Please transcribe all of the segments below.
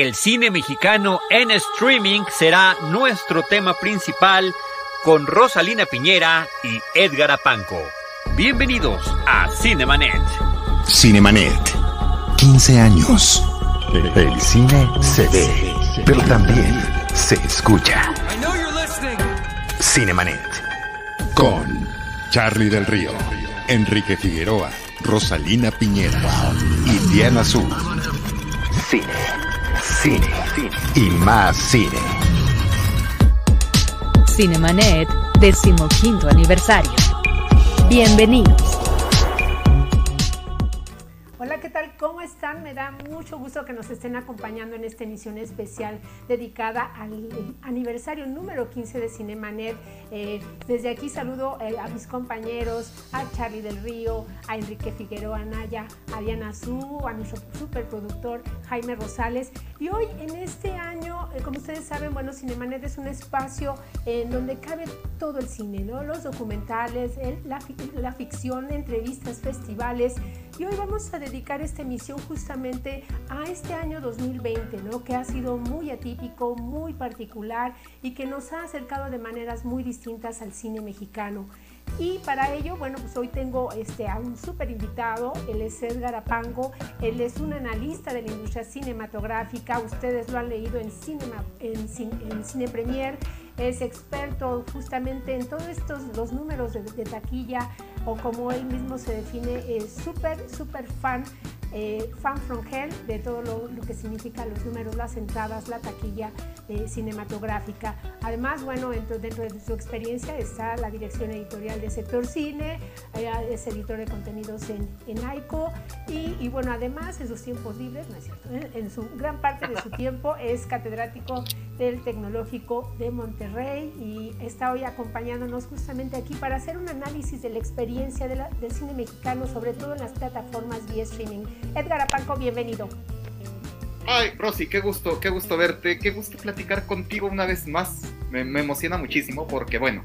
El cine mexicano en streaming será nuestro tema principal con Rosalina Piñera y Edgar Apanco. Bienvenidos a Cinemanet. Cinemanet. 15 años. El cine se ve, pero también se escucha. Cinemanet. Con Charlie del Río, Enrique Figueroa, Rosalina Piñera y Diana Azul. Cine, cine, y más cine. Cinemanet, decimoquinto aniversario. Bienvenidos. Hola, ¿qué tal? ¿Cómo están? Me da mucho gusto que nos estén acompañando en esta emisión especial dedicada al aniversario número 15 de Cinemanet. Eh, desde aquí saludo eh, a mis compañeros, a Charlie del Río, a Enrique Figueroa Anaya, a Diana Azú, a nuestro superproductor Jaime Rosales. Y hoy en este año, eh, como ustedes saben, bueno, Cinemanet es un espacio en donde cabe todo el cine, ¿no? Los documentales, el, la, la ficción, entrevistas, festivales. Y hoy vamos a dedicar esta emisión justamente a este año 2020, ¿no? que ha sido muy atípico, muy particular y que nos ha acercado de maneras muy distintas al cine mexicano. Y para ello, bueno, pues hoy tengo este, a un súper invitado, él es Edgar Apango, él es un analista de la industria cinematográfica, ustedes lo han leído en, Cinema, en, en Cine Premier, es experto justamente en todos estos, los números de, de taquilla, o como él mismo se define, es súper, súper fan eh, fan from hell de todo lo, lo, que significa los números, las entradas, la taquilla eh, cinematográfica. Además, bueno, dentro, dentro, de su experiencia está la dirección editorial de Sector Cine, eh, es editor de contenidos en, en AICO y, y, bueno, además en sus tiempos libres, no es cierto, en su gran parte de su tiempo es catedrático del Tecnológico de Monterrey y está hoy acompañándonos justamente aquí para hacer un análisis de la experiencia de la, del cine mexicano, sobre todo en las plataformas vía streaming. Edgar Apanco, bienvenido. Ay, Rosy, qué gusto, qué gusto verte, qué gusto platicar contigo una vez más. Me, me emociona muchísimo porque, bueno,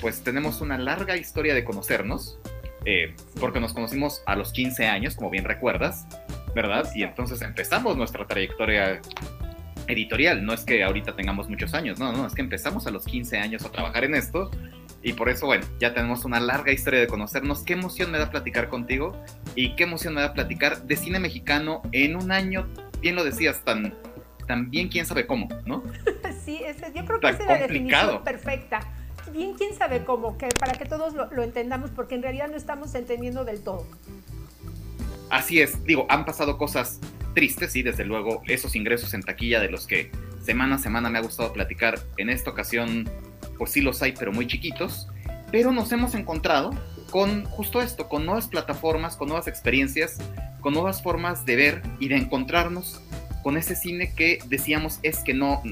pues tenemos una larga historia de conocernos, eh, porque nos conocimos a los 15 años, como bien recuerdas, ¿verdad? Y entonces empezamos nuestra trayectoria editorial. No es que ahorita tengamos muchos años, no, no, es que empezamos a los 15 años a trabajar en esto y por eso, bueno, ya tenemos una larga historia de conocernos. Qué emoción me da platicar contigo y qué emoción me da platicar de cine mexicano en un año, bien lo decías, tan, tan bien quién sabe cómo, ¿no? sí, es, yo creo que esa es la definición perfecta. Bien quién sabe cómo, que para que todos lo, lo entendamos, porque en realidad no estamos entendiendo del todo. Así es, digo, han pasado cosas tristes, sí, desde luego, esos ingresos en taquilla de los que semana a semana me ha gustado platicar. En esta ocasión, pues sí los hay, pero muy chiquitos. Pero nos hemos encontrado con justo esto, con nuevas plataformas, con nuevas experiencias, con nuevas formas de ver y de encontrarnos con ese cine que decíamos es que no,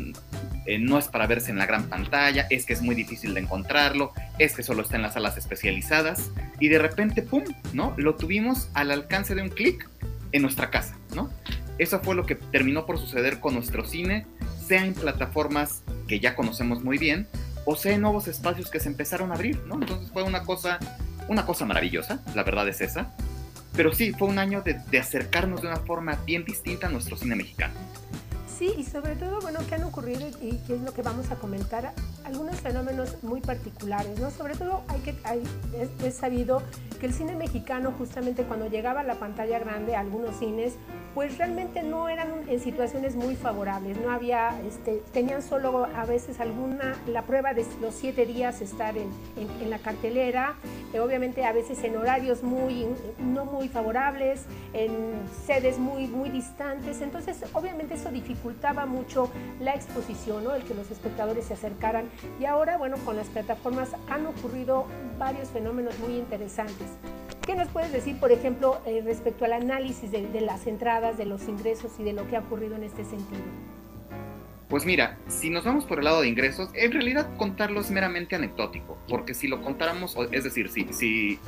eh, no es para verse en la gran pantalla, es que es muy difícil de encontrarlo, es que solo está en las salas especializadas y de repente, ¡pum!, ¿no? Lo tuvimos al alcance de un clic en nuestra casa, ¿no? Eso fue lo que terminó por suceder con nuestro cine, sea en plataformas que ya conocemos muy bien, o sea en nuevos espacios que se empezaron a abrir, ¿no? Entonces fue una cosa, una cosa maravillosa, la verdad es esa. Pero sí, fue un año de, de acercarnos de una forma bien distinta a nuestro cine mexicano. Sí, y sobre todo, bueno, que han ocurrido y qué es lo que vamos a comentar, algunos fenómenos muy particulares, ¿no? Sobre todo hay que, hay, es, sabido que el cine mexicano, justamente cuando llegaba a la pantalla grande, algunos cines, pues realmente no eran en situaciones muy favorables, no había, este, tenían solo a veces alguna, la prueba de los siete días estar en, en, la cartelera, eh, obviamente a veces en horarios muy, no muy favorables, en sedes muy, muy distantes, entonces obviamente eso dificulta dificultaba mucho la exposición, ¿no? el que los espectadores se acercaran. Y ahora, bueno, con las plataformas han ocurrido varios fenómenos muy interesantes. ¿Qué nos puedes decir, por ejemplo, eh, respecto al análisis de, de las entradas, de los ingresos y de lo que ha ocurrido en este sentido? Pues mira, si nos vamos por el lado de ingresos, en realidad contarlo es meramente anecdótico, porque si lo contáramos, es decir, si, si,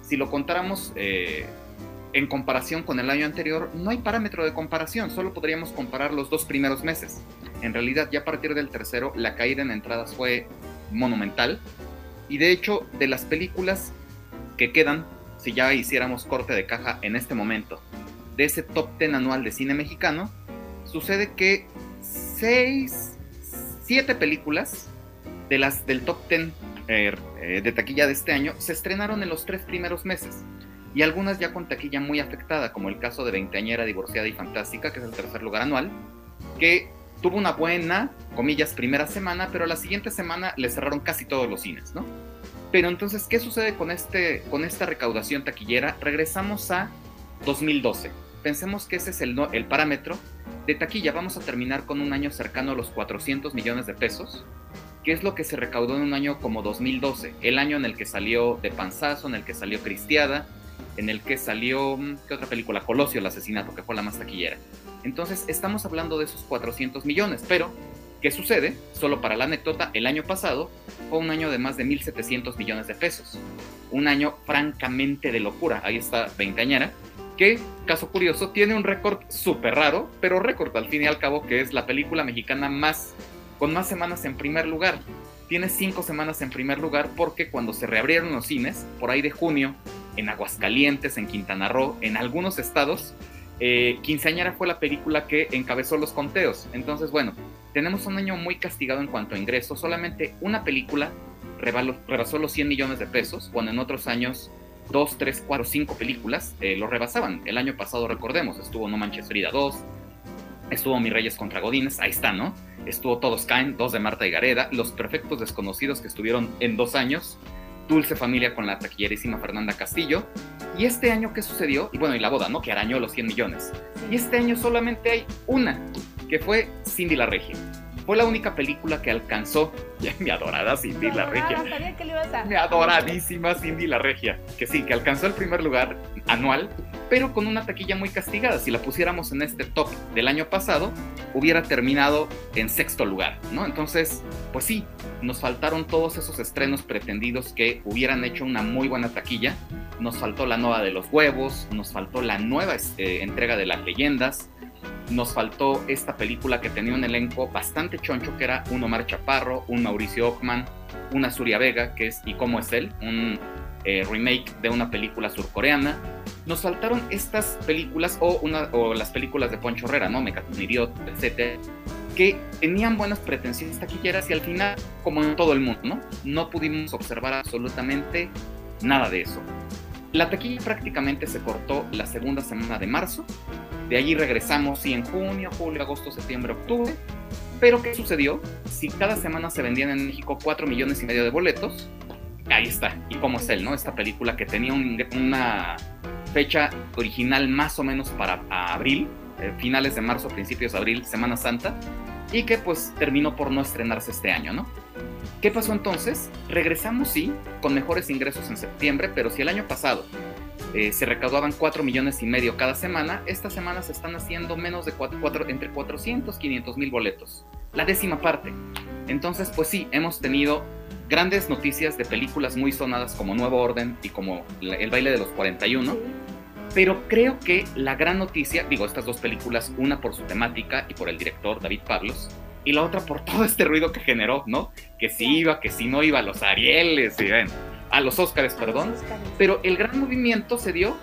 si lo contáramos eh, en comparación con el año anterior, no hay parámetro de comparación, solo podríamos comparar los dos primeros meses. En realidad, ya a partir del tercero, la caída en entradas fue monumental. Y de hecho, de las películas que quedan, si ya hiciéramos corte de caja en este momento, de ese top 10 anual de cine mexicano, sucede que seis, siete películas de las del top ten eh, eh, de taquilla de este año se estrenaron en los tres primeros meses y algunas ya con taquilla muy afectada, como el caso de Veinteañera, Divorciada y Fantástica, que es el tercer lugar anual, que tuvo una buena, comillas, primera semana, pero la siguiente semana le cerraron casi todos los cines, ¿no? Pero entonces, ¿qué sucede con, este, con esta recaudación taquillera? Regresamos a 2012. Pensemos que ese es el, el parámetro de taquilla. Vamos a terminar con un año cercano a los 400 millones de pesos, que es lo que se recaudó en un año como 2012, el año en el que salió De Panzazo, en el que salió Cristiada, en el que salió, mm, ¿qué otra película? Colosio, el asesinato, que fue la más taquillera. Entonces, estamos hablando de esos 400 millones, pero ¿qué sucede? Solo para la anécdota, el año pasado fue un año de más de 1.700 millones de pesos. Un año francamente de locura. Ahí está Veinteañera, que, caso curioso, tiene un récord súper raro, pero récord al fin y al cabo, que es la película mexicana más, con más semanas en primer lugar. Tiene cinco semanas en primer lugar porque cuando se reabrieron los cines, por ahí de junio, en Aguascalientes, en Quintana Roo, en algunos estados, eh, Quinceañera fue la película que encabezó los conteos. Entonces, bueno, tenemos un año muy castigado en cuanto a ingresos. Solamente una película rebasó los 100 millones de pesos, cuando en otros años dos, tres, cuatro, cinco películas eh, lo rebasaban. El año pasado, recordemos, estuvo No Manches Frida 2, estuvo Mi Reyes contra Godines, ahí está, ¿no? Estuvo Todos Caen, dos de Marta y Gareda, Los Perfectos Desconocidos que estuvieron en dos años, Dulce Familia con la taquillerísima Fernanda Castillo. Y este año, ¿qué sucedió? Y bueno, y la boda, ¿no? Que arañó los 100 millones. Y este año solamente hay una, que fue Cindy la Regia. Fue la única película que alcanzó mi adorada Cindy la Regia. Mi adoradísima Cindy la Regia. Que sí, que alcanzó el primer lugar anual, pero con una taquilla muy castigada. Si la pusiéramos en este top del año pasado, hubiera terminado en sexto lugar, ¿no? Entonces, pues sí, nos faltaron todos esos estrenos pretendidos que hubieran hecho una muy buena taquilla. Nos faltó la nueva de los huevos, nos faltó la nueva este, entrega de las leyendas, nos faltó esta película que tenía un elenco bastante choncho, que era un Omar Chaparro, un Mauricio Ockman, una Surya Vega, que es ¿Y cómo es él? Un eh, remake de una película surcoreana. Nos faltaron estas películas o, una, o las películas de Poncho Herrera, ¿no? Idiot, etc., que tenían buenas pretensiones taquilleras y al final, como en todo el mundo, ¿no? No pudimos observar absolutamente nada de eso. La taquilla prácticamente se cortó la segunda semana de marzo de allí regresamos, sí, en junio, julio, agosto, septiembre, octubre. Pero ¿qué sucedió? Si cada semana se vendían en México 4 millones y medio de boletos, ahí está. Y cómo es él, ¿no? Esta película que tenía una fecha original más o menos para abril, eh, finales de marzo, principios de abril, Semana Santa, y que pues terminó por no estrenarse este año, ¿no? ¿Qué pasó entonces? Regresamos, sí, con mejores ingresos en septiembre, pero si el año pasado eh, se recaudaban 4 millones y medio cada semana, esta semana se están haciendo menos de 4, entre 400 y 500 mil boletos. La décima parte. Entonces, pues sí, hemos tenido grandes noticias de películas muy sonadas como Nuevo Orden y como El baile de los 41. Pero creo que la gran noticia, digo, estas dos películas, una por su temática y por el director David Pablos, y la otra por todo este ruido que generó, ¿no? Que si iba, que si no iba a los Arieles, y ven, a los Óscares, perdón, pero el gran movimiento se dio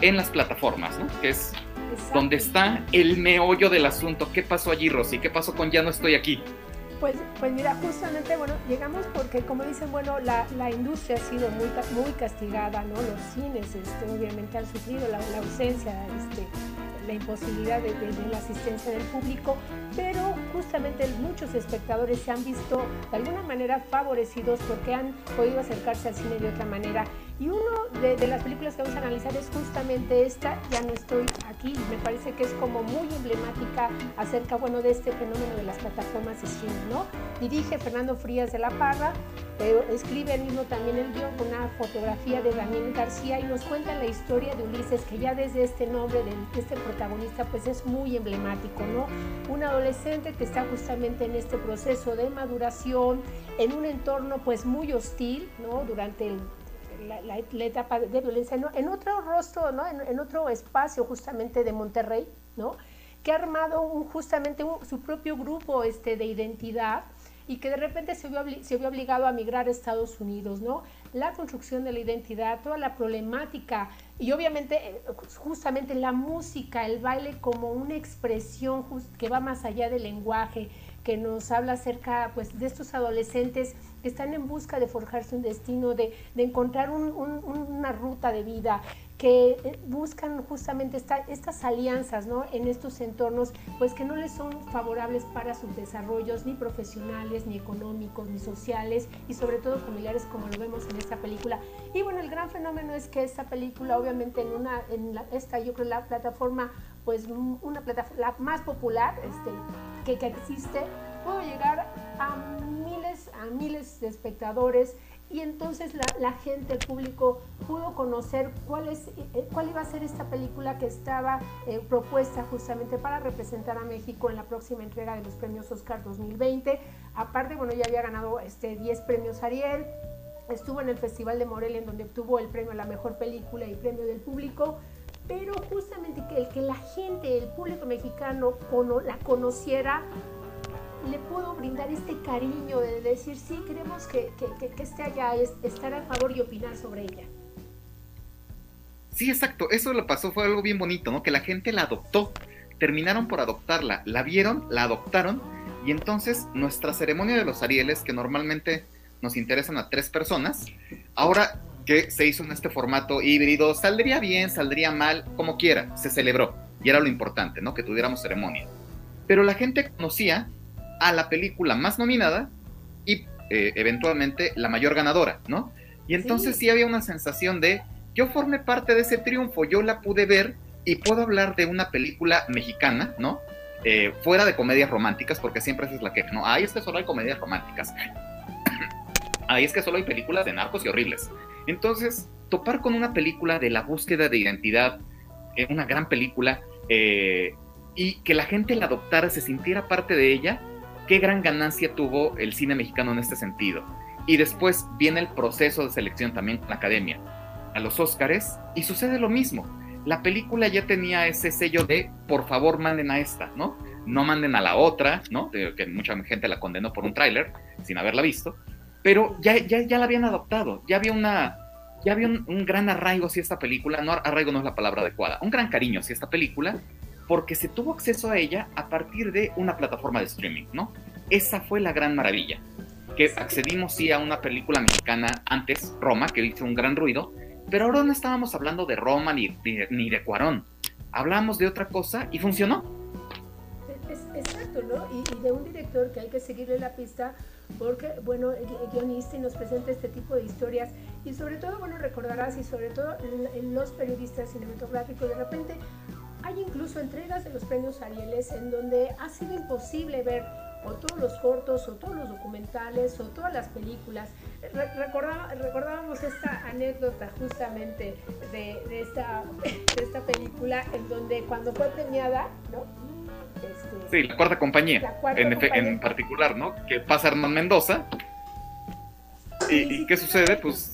en las plataformas, ¿no? Que es donde está el meollo del asunto. ¿Qué pasó allí, Rosy? ¿Qué pasó con Ya no estoy aquí? Pues, pues mira, justamente, bueno, llegamos porque, como dicen, bueno, la, la industria ha sido muy, muy castigada, ¿no? Los cines, este, obviamente, han sufrido la, ausencia, este, la imposibilidad de, la asistencia del público, pero justamente muchos espectadores se han visto de alguna manera favorecidos porque han podido acercarse al cine de otra manera. Y uno de, las películas que vamos a analizar es justamente esta, Ya no estoy aquí, me parece que es como muy emblemática acerca, bueno, de este fenómeno de las plataformas de streaming, ¿no? Dirige Fernando Frías de la Parra, escribe él mismo también el guion con una fotografía de Daniel García y nos cuenta la historia de Ulises, que ya desde este nombre de este protagonista pues es muy emblemático, ¿no? Un adolescente que está justamente en este proceso de maduración, en un entorno pues muy hostil, ¿no? Durante la, etapa de violencia, en otro rostro, ¿no? En, otro espacio justamente de Monterrey, ¿no? Que ha armado un, justamente su propio grupo este, de identidad y que de repente se vio, se vio obligado a migrar a Estados Unidos, ¿no? La construcción de la identidad, toda la problemática y obviamente eh, justamente la música, el baile como una expresión que va más allá del lenguaje, que nos habla acerca pues, de estos adolescentes están en busca de forjarse un destino, de, encontrar una ruta de vida, que eh, buscan justamente estas alianzas ¿no? en estos entornos, pues que no les son favorables para sus desarrollos ni profesionales, ni económicos, ni sociales y sobre todo familiares como lo vemos en esta película. Y bueno, el gran fenómeno es que esta película obviamente en una, en esta yo creo la plataforma, pues una plataforma la más popular este, que, que existe, pudo llegar a miles, a miles de espectadores. Y entonces la, gente, el público pudo conocer cuál, es, eh, cuál iba a ser esta película que estaba eh, propuesta justamente para representar a México en la próxima entrega de los premios Oscar 2020. Aparte, bueno, ya había ganado este, 10 premios Ariel, estuvo en el Festival de Morelia en donde obtuvo el premio a la mejor película y premio del público. Pero justamente que el que la gente, el público mexicano la conociera le puedo brindar este cariño de decir, sí, queremos que, que, esté allá, estar a favor y opinar sobre ella. Sí, exacto, eso lo pasó, fue algo bien bonito, ¿no? Que la gente la adoptó, terminaron por adoptarla, la vieron, la adoptaron, y entonces nuestra ceremonia de los Arieles, que normalmente nos interesan a tres personas, ahora que se hizo en este formato híbrido, saldría bien, saldría mal, como quiera, se celebró, y era lo importante, ¿no? Que tuviéramos ceremonia. Pero la gente conocía a la película más nominada y eh, eventualmente la mayor ganadora, ¿no? Y entonces sí. había una sensación de, yo formé parte de ese triunfo, yo la pude ver y puedo hablar de una película mexicana, ¿no? Eh, fuera de comedias románticas, porque siempre esa es la queja, ¿no? Ahí es que solo hay comedias románticas. Ahí es que solo hay películas de narcos y horribles. Entonces, topar con una película de la búsqueda de identidad, eh, una gran película, y que la gente la adoptara, se sintiera parte de ella, qué gran ganancia tuvo el cine mexicano en este sentido. Y después viene el proceso de selección también con la academia, a los Óscares, y sucede lo mismo. La película ya tenía ese sello de, por favor, manden a esta, ¿no? No manden a la otra, ¿no? que mucha gente la condenó por un tráiler, sin haberla visto, pero ya, ya, ya la habían adoptado, ya había una... Ya había un, gran arraigo hacia esta película, no arraigo no es la palabra adecuada, un gran cariño hacia esta película, porque se tuvo acceso a ella a partir de una plataforma de streaming, ¿no? Esa fue la gran maravilla, que accedimos sí a una película mexicana antes, Roma, que hizo un gran ruido, pero ahora no estábamos hablando de Roma ni, ni, de Cuarón, hablamos de otra cosa y funcionó. exacto, ¿no? Y, y, de un director que hay que seguirle la pista porque, bueno, guionista y nos presenta este tipo de historias y sobre todo, bueno, recordarás y sobre todo los periodistas cinematográficos de repente hay incluso entregas de los premios Arieles en donde ha sido imposible ver o todos los cortos o todos los documentales o todas las películas. recordábamos esta anécdota justamente de, esta, esta película en donde cuando fue premiada, ¿no? Este, sí, la cuarta compañía, en, particular, ¿no? Que pasa Hernán Mendoza. ¿Y, qué sucede? Pues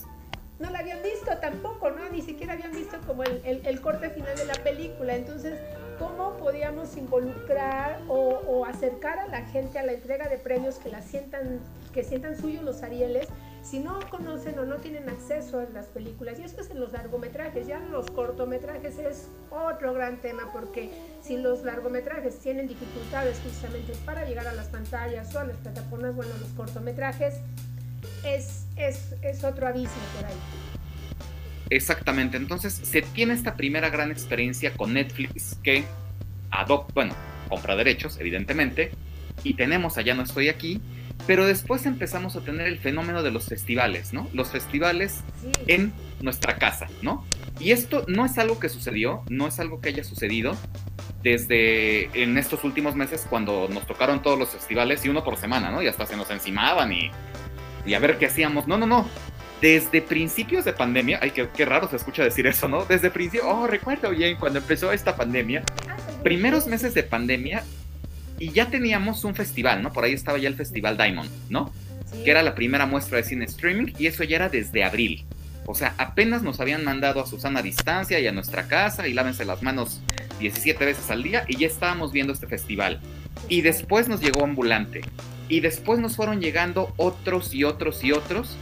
no la habían visto tampoco, ¿no? Ni siquiera habían visto como el, el, corte final de la película. Entonces, ¿cómo podíamos involucrar o, acercar a la gente a la entrega de premios que la sientan, que sientan suyos los Arieles? Si no conocen o no tienen acceso a las películas, y eso es en los largometrajes, ya los cortometrajes es otro gran tema, porque si los largometrajes tienen dificultades justamente para llegar a las pantallas o a las plataformas, bueno, los cortometrajes es, es, otro abismo por ahí. Exactamente, entonces se tiene esta primera gran experiencia con Netflix que adopta, bueno, compra derechos, evidentemente, y tenemos allá no estoy aquí, pero después empezamos a tener el fenómeno de los festivales, ¿no? Los festivales en nuestra casa, ¿no? Y esto no es algo que sucedió, no es algo que haya sucedido desde en estos últimos meses cuando nos tocaron todos los festivales y uno por semana, ¿no? Y hasta se nos encimaban y y a ver qué hacíamos. No, no, no. Desde principios de pandemia, ay, qué, raro se escucha decir eso, ¿no? Desde principio, oh, recuerdo bien cuando empezó esta pandemia, primeros meses de pandemia, y ya teníamos un festival, ¿no? Por ahí estaba ya el Festival Diamond, ¿no? Que era la primera muestra de cine streaming, y eso ya era desde abril. O sea, apenas nos habían mandado a Susana a distancia y a nuestra casa y lávense las manos 17 veces al día y ya estábamos viendo este festival. Y después nos llegó Ambulante. Y después nos fueron llegando otros y otros y otros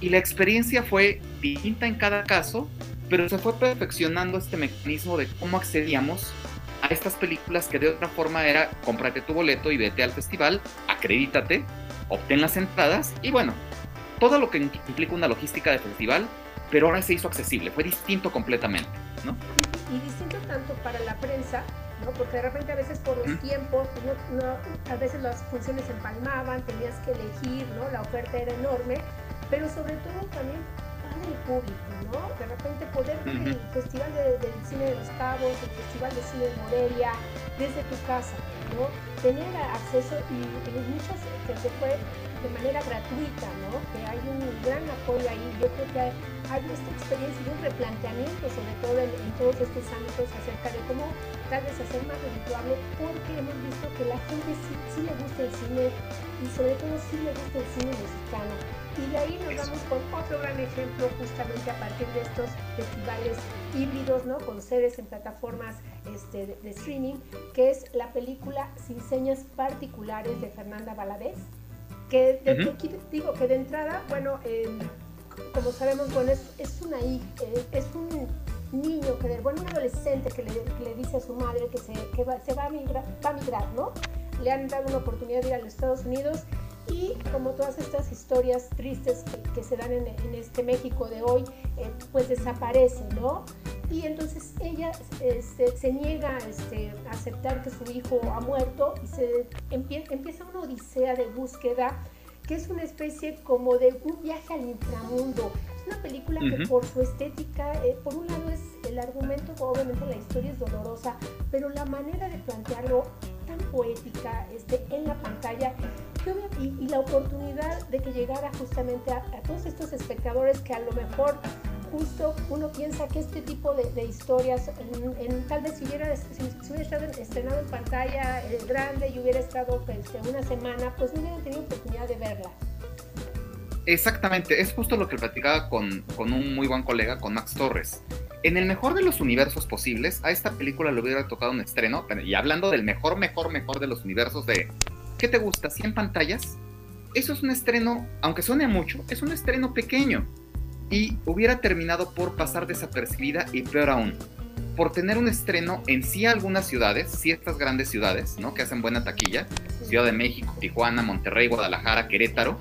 y la experiencia fue distinta en cada caso, pero se fue perfeccionando este mecanismo de cómo accedíamos a estas películas que de otra forma era cómprate tu boleto y vete al festival, acredítate, obtén las entradas y bueno, todo lo que implica una logística de festival, pero ahora se hizo accesible, fue distinto completamente, ¿no? Y, distinto tanto para la prensa, ¿no? Porque de repente a veces por los tiempos, a veces las funciones se empalmaban, tenías que elegir, ¿no? La oferta era enorme, pero sobre todo también para el público, ¿no? De repente poder ver el Festival de, del Cine de los Cabos, el Festival de Cine de Morelia, desde tu casa, ¿no? Tener acceso y, y muchas que se fue de manera gratuita, ¿no? Que hay un gran apoyo ahí. Yo creo que hay, esta experiencia y un replanteamiento, sobre todo en, todos estos ámbitos, acerca de cómo tal vez hacer más redituable, porque hemos visto que la gente sí, sí le gusta el cine y sobre todo sí le gusta el cine mexicano. Y de ahí nos vamos con otro gran ejemplo justamente a partir de estos festivales híbridos, ¿no? Con sedes en plataformas este, de, streaming, que es la película Sin Señas Particulares de Fernanda Valadez que digo que de entrada, bueno, em, como sabemos, bueno, es, es una eh, es un niño, que, bueno, un adolescente que le, le, dice a su madre que se, que va, se va, a migrar, va a migrar, ¿no? Le han dado una oportunidad de ir a los Estados Unidos y como todas estas historias tristes que, se dan en, en, este México de hoy, eh, pues desaparece, ¿no? Y entonces ella este, se niega este, a aceptar que su hijo ha muerto y se empieza una odisea de búsqueda que es una especie como de un viaje al inframundo. Es una película que por su estética, eh, por un lado es el argumento, obviamente la historia es dolorosa, pero la manera de plantearlo tan poética este, en la pantalla y, la oportunidad de que llegara justamente a, a todos estos espectadores que a lo mejor justo uno piensa que este tipo de, historias, en, tal vez si hubiera, si, hubiera estado estrenado en pantalla el grande y hubiera estado pues, una semana, pues no hubieran tenido oportunidad de verla. Exactamente, es justo lo que platicaba con, con un muy buen colega, con Max Torres. En el mejor de los universos posibles, a esta película le hubiera tocado un estreno, y hablando del mejor, mejor, mejor de los universos de, ¿qué te gusta? ¿100 pantallas? Eso es un estreno, aunque suene mucho, es un estreno pequeño y hubiera terminado por pasar desapercibida y peor aún, por tener un estreno en sí algunas ciudades, ciertas grandes ciudades, ¿no? Que hacen buena taquilla, Ciudad de México, Tijuana, Monterrey, Guadalajara, Querétaro,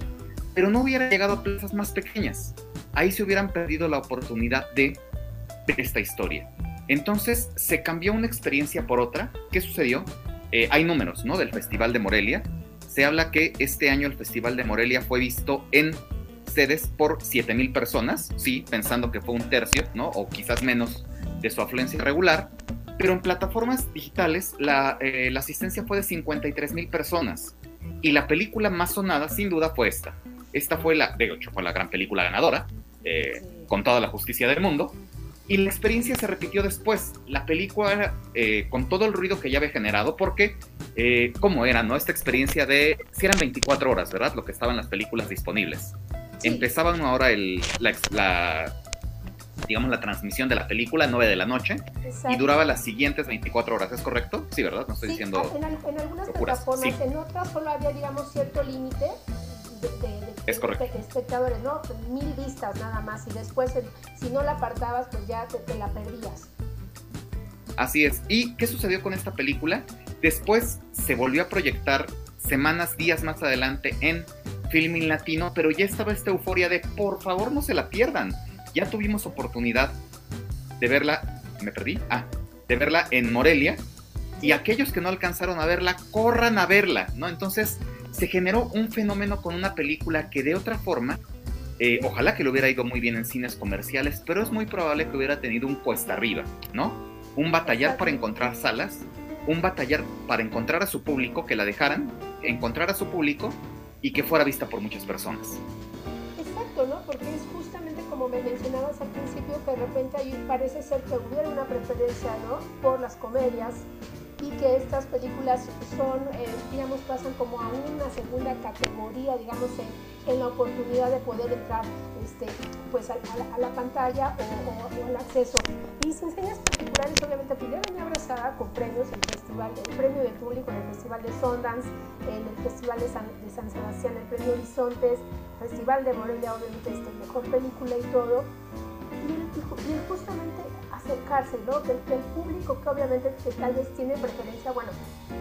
pero no hubiera llegado a plazas más pequeñas. Ahí se hubieran perdido la oportunidad de ver esta historia. Entonces se cambió una experiencia por otra. ¿Qué sucedió? Eh, hay números, ¿no? Del Festival de Morelia. Se habla que este año el Festival de Morelia fue visto en sedes por 7000 personas, sí, pensando que fue un tercio, ¿no? O quizás menos de su afluencia regular, pero en plataformas digitales la, eh, la asistencia fue de 53 mil personas. Y la película más sonada, sin duda, fue esta. Esta fue la, de hecho, fue la gran película ganadora, eh, con toda la justicia del mundo. Y la experiencia se repitió después. La película, eh, con todo el ruido que ya había generado, porque, ¿cómo era, no? Esta experiencia de, si eran 24 horas, ¿verdad? Lo que estaban las películas disponibles. Empezaba una hora el, la, digamos, la transmisión de la película, 9 de la noche, y duraba las siguientes 24 horas, ¿es correcto? Sí, ¿verdad? No estoy diciendo. En, en algunas plataformas, en otras solo había, digamos, cierto límite de, espectadores, ¿no? Mil vistas nada más, y después, si no la apartabas, pues ya te, te la perdías. Así es. ¿Y qué sucedió con esta película? Después se volvió a proyectar semanas, días más adelante en filming latino, pero ya estaba esta euforia de por favor no se la pierdan. Ya tuvimos oportunidad de verla, me perdí, ah, de verla en Morelia y aquellos que no alcanzaron a verla, corran a verla, ¿no? Entonces se generó un fenómeno con una película que de otra forma, eh, ojalá que lo hubiera ido muy bien en cines comerciales, pero es muy probable que hubiera tenido un cuesta arriba, ¿no? Un batallar para encontrar salas, un batallar para encontrar a su público, que la dejaran, encontrar a su público y que fuera vista por muchas personas. Exacto, ¿no? Porque es justamente como me mencionabas al principio, que de repente ahí parece ser que hubiera una preferencia, ¿no? Por las comedias. Y que estas películas son, eh, digamos, pasan como a una segunda categoría, digamos, en, la oportunidad de poder entrar este, pues a, la, pantalla o, al acceso. Y sin señas particulares, obviamente, pues, me abrazada con premios, el festival, el premio del público en el Festival de Sundance, en el Festival de San, de Sebastián, el premio Horizontes, Festival de Morelia, obviamente, este, mejor película y todo. Y, y justamente acercarse, ¿no? Del, público que obviamente que tal vez tiene preferencia, bueno,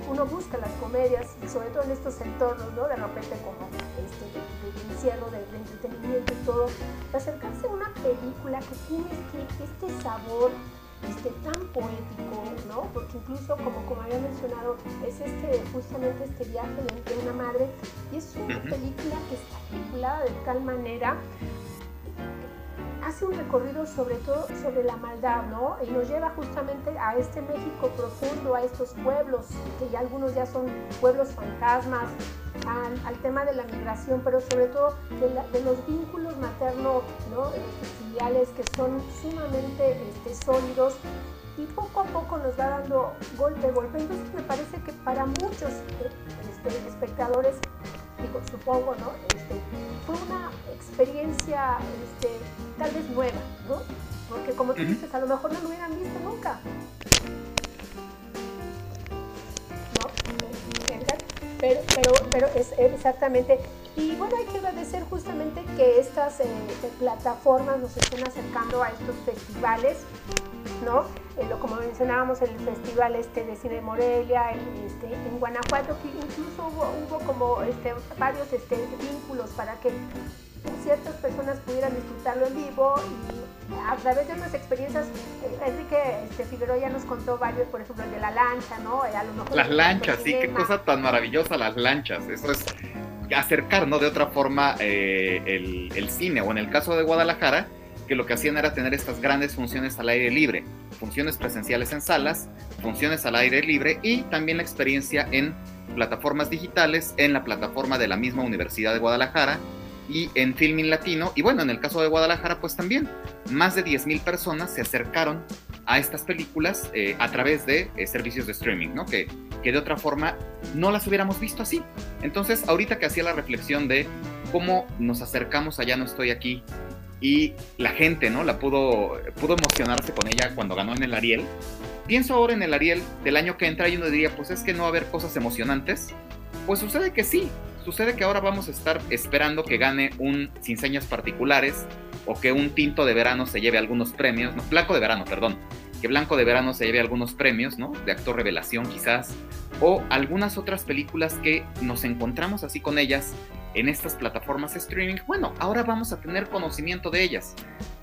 uno busca las comedias, sobre todo en estos entornos, ¿no? De repente como este, de, encierro, de, entretenimiento y todo, acercarse a una película que tiene este, este sabor este, tan poético, ¿no? Porque incluso, como, como había mencionado, es este, justamente este viaje de, de una madre y es una película que está articulada de tal manera hace un recorrido sobre todo sobre la maldad, ¿no? Y nos lleva justamente a este México profundo, a estos pueblos, que ya algunos ya son pueblos fantasmas, al, tema de la migración, pero sobre todo de, los vínculos materno, ¿no? Este, filiales que son sumamente este, sólidos y poco a poco nos va dando golpe, golpe. Entonces me parece que para muchos este, espectadores digo, supongo, ¿no? Fue una experiencia este, tal vez nueva, ¿no? Porque como tú dices, a lo mejor no lo hubieran visto nunca. ¿No? Pero, pero, pero es exactamente. Y bueno, hay que agradecer justamente que estas eh, plataformas nos estén acercando a estos festivales ¿no? Eh, como mencionábamos, el Festival este de Cine de Morelia, este, en Guanajuato, que incluso hubo, como este, varios este, vínculos para que ciertas personas pudieran disfrutarlo en vivo y a través de unas experiencias, eh, Enrique este, Figueroa ya nos contó varios, por ejemplo, el de la lancha, ¿no? Eh, las lanchas, sí, qué cosa tan maravillosa las lanchas, eso es acercar, ¿no? De otra forma el, el cine, o en el caso de Guadalajara, que lo que hacían era tener estas grandes funciones al aire libre, funciones presenciales en salas, funciones al aire libre y también la experiencia en plataformas digitales, en la plataforma de la misma Universidad de Guadalajara y en Filming Latino. Y bueno, en el caso de Guadalajara, pues también más de 10.000 personas se acercaron a estas películas eh, a través de eh, servicios de streaming, ¿no? Que, que de otra forma no las hubiéramos visto así. Entonces, ahorita que hacía la reflexión de cómo nos acercamos allá no estoy aquí y la gente, ¿no? La pudo, pudo emocionarse con ella cuando ganó en el Ariel. Pienso ahora en el Ariel del año que entra y uno diría, pues es que no va a haber cosas emocionantes. Pues sucede que sí, sucede que ahora vamos a estar esperando que gane un sin señas particulares o que un tinto de verano se lleve algunos premios, blanco de verano, perdón, que blanco de verano se lleve algunos premios, ¿no? De actor revelación quizás, o algunas otras películas que nos encontramos así con ellas en estas plataformas de streaming, bueno, ahora vamos a tener conocimiento de ellas,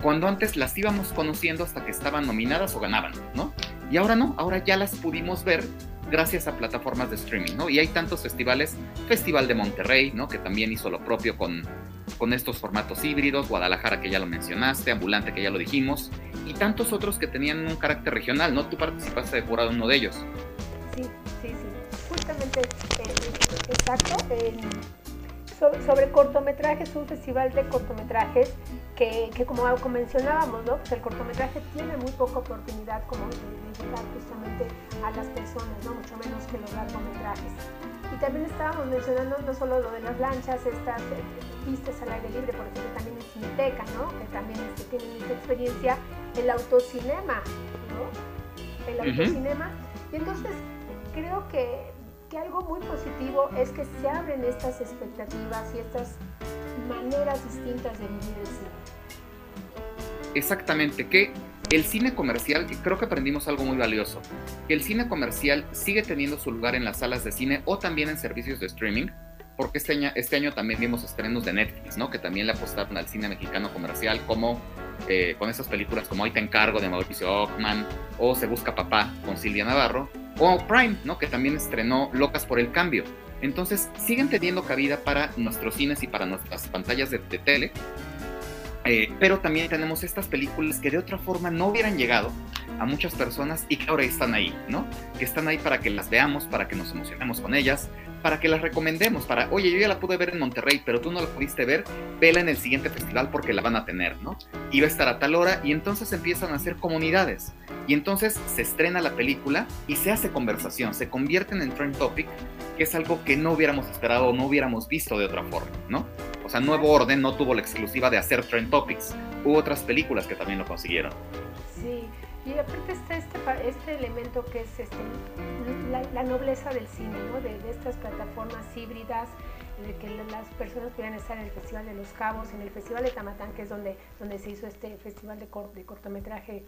cuando antes las íbamos conociendo hasta que estaban nominadas o ganaban, ¿no? Y ahora no, ahora ya las pudimos ver gracias a plataformas de streaming, ¿no? Y hay tantos festivales, Festival de Monterrey, ¿no? Que también hizo lo propio con, con estos formatos híbridos, Guadalajara que ya lo mencionaste, Ambulante que ya lo dijimos, y tantos otros que tenían un carácter regional, ¿no? Tú participaste de jurado en uno de ellos. Sí, sí, sí, justamente, eh, exacto sobre cortometrajes, un festival de cortometrajes que, que como, mencionábamos, ¿no? Pues el cortometraje tiene muy poca oportunidad como de, llegar justamente a las personas, ¿no? mucho menos que los largometrajes. Y también estábamos mencionando no solo lo de las lanchas, estas eh, pistas al aire libre, por ejemplo, también en Cineteca, ¿no? que también este, tienen esta experiencia, el autocinema, ¿no? el autocinema. Y entonces creo que algo muy positivo es que se abren estas expectativas y estas maneras distintas de vivir el cine. Exactamente, que el cine comercial, creo que aprendimos algo muy valioso, que el cine comercial sigue teniendo su lugar en las salas de cine o también en servicios de streaming, porque este año, este también vimos estrenos de Netflix, ¿no? Que también le apostaron al cine mexicano comercial, como eh, con esas películas como Hoy te encargo de Mauricio Ockman o Se busca papá con Silvia Navarro, o Prime, ¿no? Que también estrenó Locas por el Cambio. Entonces, siguen teniendo cabida para nuestros cines y para nuestras pantallas de, tele. Eh, pero también tenemos estas películas que de otra forma no hubieran llegado a muchas personas y que ahora están ahí, ¿no? Que están ahí para que las veamos, para que nos emocionemos con ellas, para que las recomendemos, para, oye, yo ya la pude ver en Monterrey, pero tú no la pudiste ver, vela en el siguiente festival porque la van a tener, ¿no? Y va a estar a tal hora y entonces empiezan a hacer comunidades. Y entonces se estrena la película y se hace conversación, se convierten en trend topic, que es algo que no hubiéramos esperado o no hubiéramos visto de otra forma, ¿no? O sea, Nuevo Orden no tuvo la exclusiva de hacer trend topics, hubo otras películas que también lo consiguieron. Sí, y aparte está este, este elemento que es este, la, nobleza del cine, ¿no? de, estas plataformas híbridas, de que las personas puedan estar en el Festival de los Cabos, en el Festival de Tamatán, que es donde, donde se hizo este festival de, de cortometraje,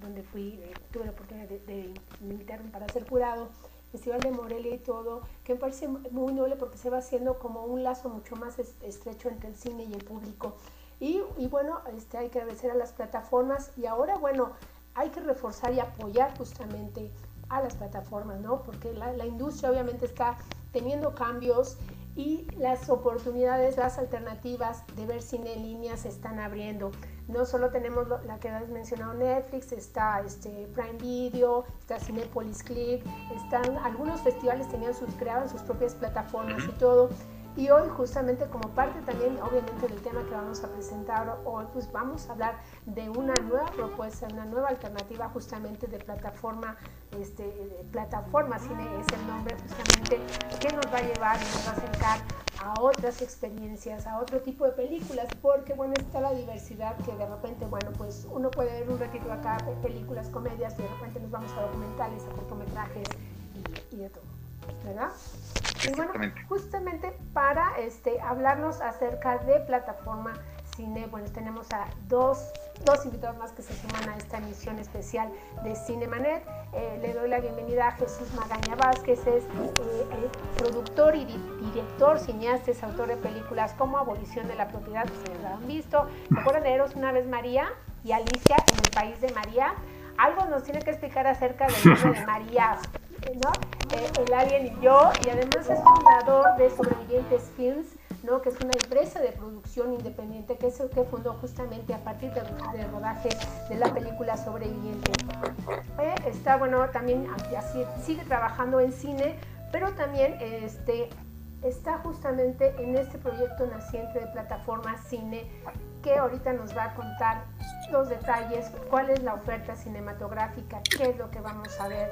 donde fui, eh, tuve la oportunidad de, de, invitarme para ser jurado. Festival de Morelia y todo, que me parece muy noble porque se va haciendo como un lazo mucho más estrecho entre el cine y el público. Y, y, bueno, este, hay que agradecer a las plataformas y ahora, bueno, hay que reforzar y apoyar justamente a las plataformas, ¿no? Porque la, la, industria obviamente está teniendo cambios y las oportunidades, las alternativas de ver cine en línea se están abriendo. No solo tenemos la que has mencionado Netflix, está este Prime Video, está Cinepolis Click, están algunos festivales tenían sus creaban sus propias plataformas y todo. Y hoy justamente como parte también obviamente del tema que vamos a presentar hoy, pues vamos a hablar de una nueva propuesta, una nueva alternativa justamente de plataforma, este, plataforma cine es el nombre justamente que nos va a llevar y nos va a acercar a otras experiencias, a otro tipo de películas, porque bueno, está la diversidad que de repente, bueno, pues uno puede ver un ratito acá, películas, comedias, y de repente nos vamos a documentales, a cortometrajes y, y de todo, ¿verdad? Y bueno, justamente para este, hablarnos acerca de plataforma cine, bueno, tenemos a dos, dos invitados más que se suman a esta emisión especial de Cinemanet. Eh, le doy la bienvenida a Jesús Magaña Vázquez, es eh, productor y director, cineasta, es autor de películas como Abolición de la Propiedad, que ustedes la han visto. ¿Se acuerdan de Eros una vez María y Alicia en el País de María? Algo nos tiene que explicar acerca del nombre de María ¿no? Eh, el Alien y yo, y además es fundador de Sobrevivientes Films, ¿no? que es una empresa de producción independiente que es el que fundó justamente a partir del, rodaje de la película Sobrevivientes. Eh, está, bueno, también así, sigue trabajando en cine, pero también este, está justamente en este proyecto naciente de plataforma cine que ahorita nos va a contar los detalles, cuál es la oferta cinematográfica, qué es lo que vamos a ver.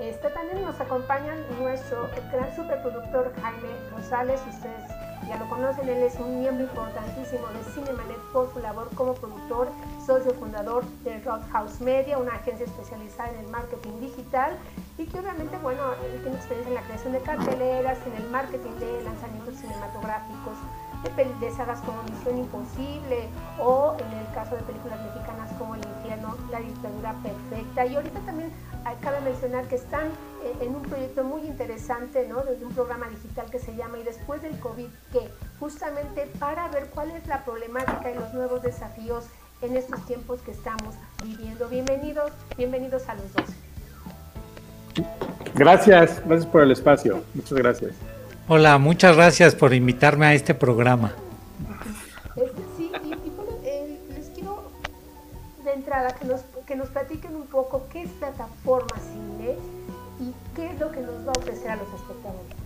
Este, también nos acompaña nuestro gran superproductor Jaime Rosales, ustedes ya lo conocen, él es un miembro importantísimo de Cinemanet por su labor como productor, socio fundador de Roadhouse Media, una agencia especializada en el marketing digital y que obviamente, bueno, él tiene experiencia en la creación de carteleras, en el marketing de lanzamientos cinematográficos, de, sagas como Misión Imposible o en el caso de películas mexicanas como El Infierno, La Dictadura Perfecta. Y ahorita también cabe mencionar que están eh, en un proyecto muy interesante, ¿no? Desde un programa digital que se llama Y después del COVID, que justamente para ver cuál es la problemática y los nuevos desafíos en estos tiempos que estamos viviendo. Bienvenidos, bienvenidos a los dos. Gracias, gracias por el espacio. Muchas gracias. Hola, muchas gracias por invitarme a este programa. sí, y, eh, les quiero de entrada que nos, que nos platiquen un poco qué es plataforma cine y qué es lo que nos va a ofrecer a los espectadores.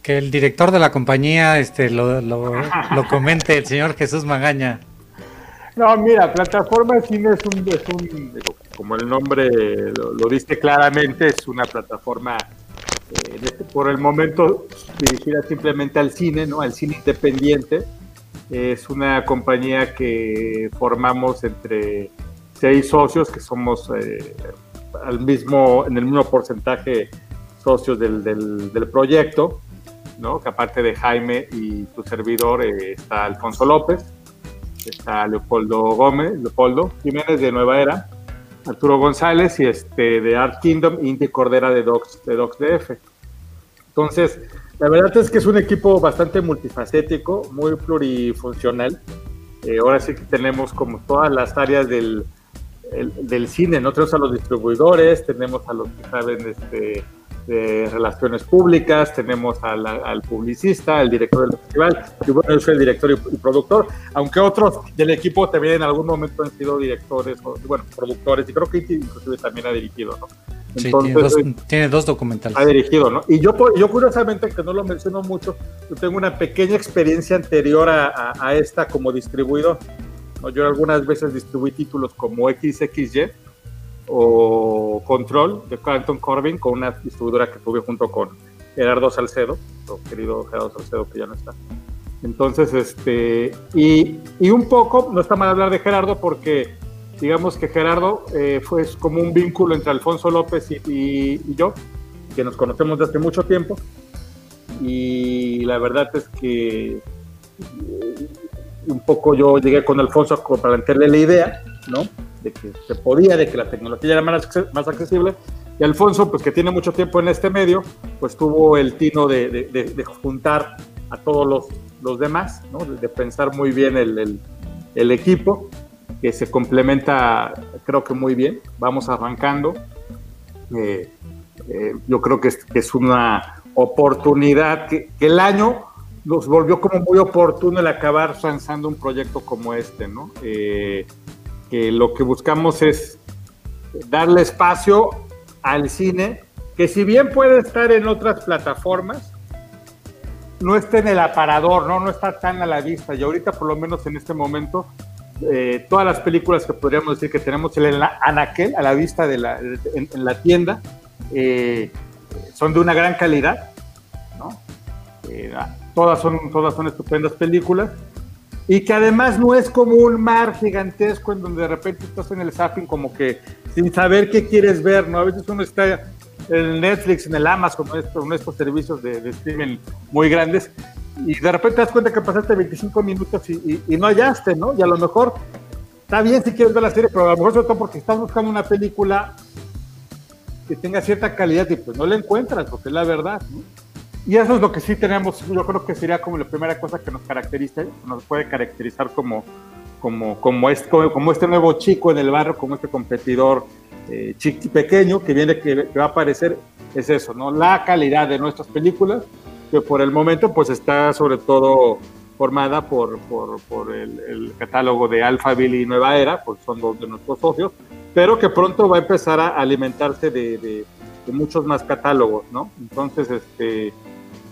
Que el director de la compañía este, lo, lo, lo comente, el señor Jesús Magaña. No, mira, plataforma cine es un, es un como el nombre lo, lo dice claramente, es una plataforma eh, por el momento dirigida simplemente al cine, ¿no? al cine independiente. Es una compañía que formamos entre seis socios, que somos eh, al mismo, en el mismo porcentaje socios del, del, proyecto, ¿no? que aparte de Jaime y tu servidor eh, está Alfonso López, está Leopoldo Gómez, Leopoldo Jiménez de Nueva Era, Arturo González y este de Art Kingdom, Indy Cordera de Docs, de Docs DF. Entonces, la verdad es que es un equipo bastante multifacético, muy plurifuncional. Eh, ahora sí que tenemos como todas las áreas del, del cine, ¿no? Tenemos a los distribuidores, tenemos a los que saben este, de relaciones públicas, tenemos al publicista, el director del festival, y bueno, yo soy el director y, productor, aunque otros del equipo también en algún momento han sido directores, o, bueno, productores, y creo que inclusive también ha dirigido, ¿no? Entonces, sí, tiene, dos, documentales. Ha dirigido, ¿no? Y yo, yo curiosamente, que no lo menciono mucho, yo tengo una pequeña experiencia anterior a, a, esta como distribuidor. ¿no? Yo algunas veces distribuí títulos como XXY, o Control de Carlton Corbin con una distribuidora que tuve junto con Gerardo Salcedo, nuestro querido Gerardo Salcedo que ya no está. Entonces, este, y, y, un poco, no está mal hablar de Gerardo porque digamos que Gerardo eh, fue como un vínculo entre Alfonso López y, y, yo, que nos conocemos desde mucho tiempo. Y la verdad es que eh, un poco yo llegué con Alfonso a plantearle la idea, ¿no? De que se podía, de que la tecnología era más, más accesible. Y Alfonso, pues que tiene mucho tiempo en este medio, pues tuvo el tino de, de, juntar a todos los, los demás, ¿no? de, pensar muy bien el, el, el, equipo, que se complementa creo que muy bien. Vamos arrancando. Eh, eh, yo creo que es, que es una oportunidad que, que, el año nos volvió como muy oportuno el acabar lanzando un proyecto como este, ¿no? Eh, que lo que buscamos es darle espacio al cine, que si bien puede estar en otras plataformas, no está en el aparador, ¿no? no está tan a la vista. Y ahorita, por lo menos en este momento, eh, todas las películas que podríamos decir que tenemos en la anaquel a la vista de la, en, la tienda eh, son de una gran calidad, ¿no? Eh, todas, son, todas son estupendas películas y que además no es como un mar gigantesco en donde de repente estás en el zapping como que sin saber qué quieres ver, ¿no? A veces uno está en Netflix, en el Amazon, en estos servicios de, streaming muy grandes y de repente te das cuenta que pasaste 25 minutos y, no hallaste, ¿no? Y a lo mejor está bien si quieres ver la serie, pero a lo mejor sobre todo porque estás buscando una película que tenga cierta calidad y pues no la encuentras, porque es la verdad, ¿no? Y eso es lo que sí tenemos, yo creo que sería como la primera cosa que nos caracteriza, nos puede caracterizar como, como, como, este, como este nuevo chico en el barrio, como este competidor eh, pequeño que viene, que, va a aparecer, es eso, ¿no? La calidad de nuestras películas, que por el momento pues está sobre todo formada por, por, por el, catálogo de Alphaville y Nueva Era, pues son dos de nuestros socios, pero que pronto va a empezar a alimentarse de, de, de muchos más catálogos, ¿no? Entonces, este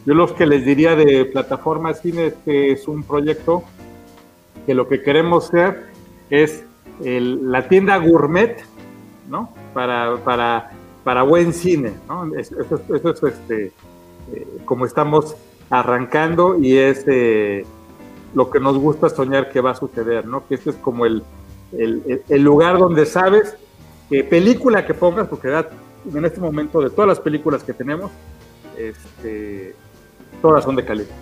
yo lo que les diría de Plataforma Cine es que es un proyecto que lo que queremos ser es la tienda gourmet, ¿no? Para, para, para buen cine, ¿no? Eso, es este, eh, como estamos arrancando y es eh, lo que nos gusta soñar que va a suceder, ¿no? Que este es como el, el, lugar donde sabes que película que pongas, porque en este momento de todas las películas que tenemos, este, todas son de calidad.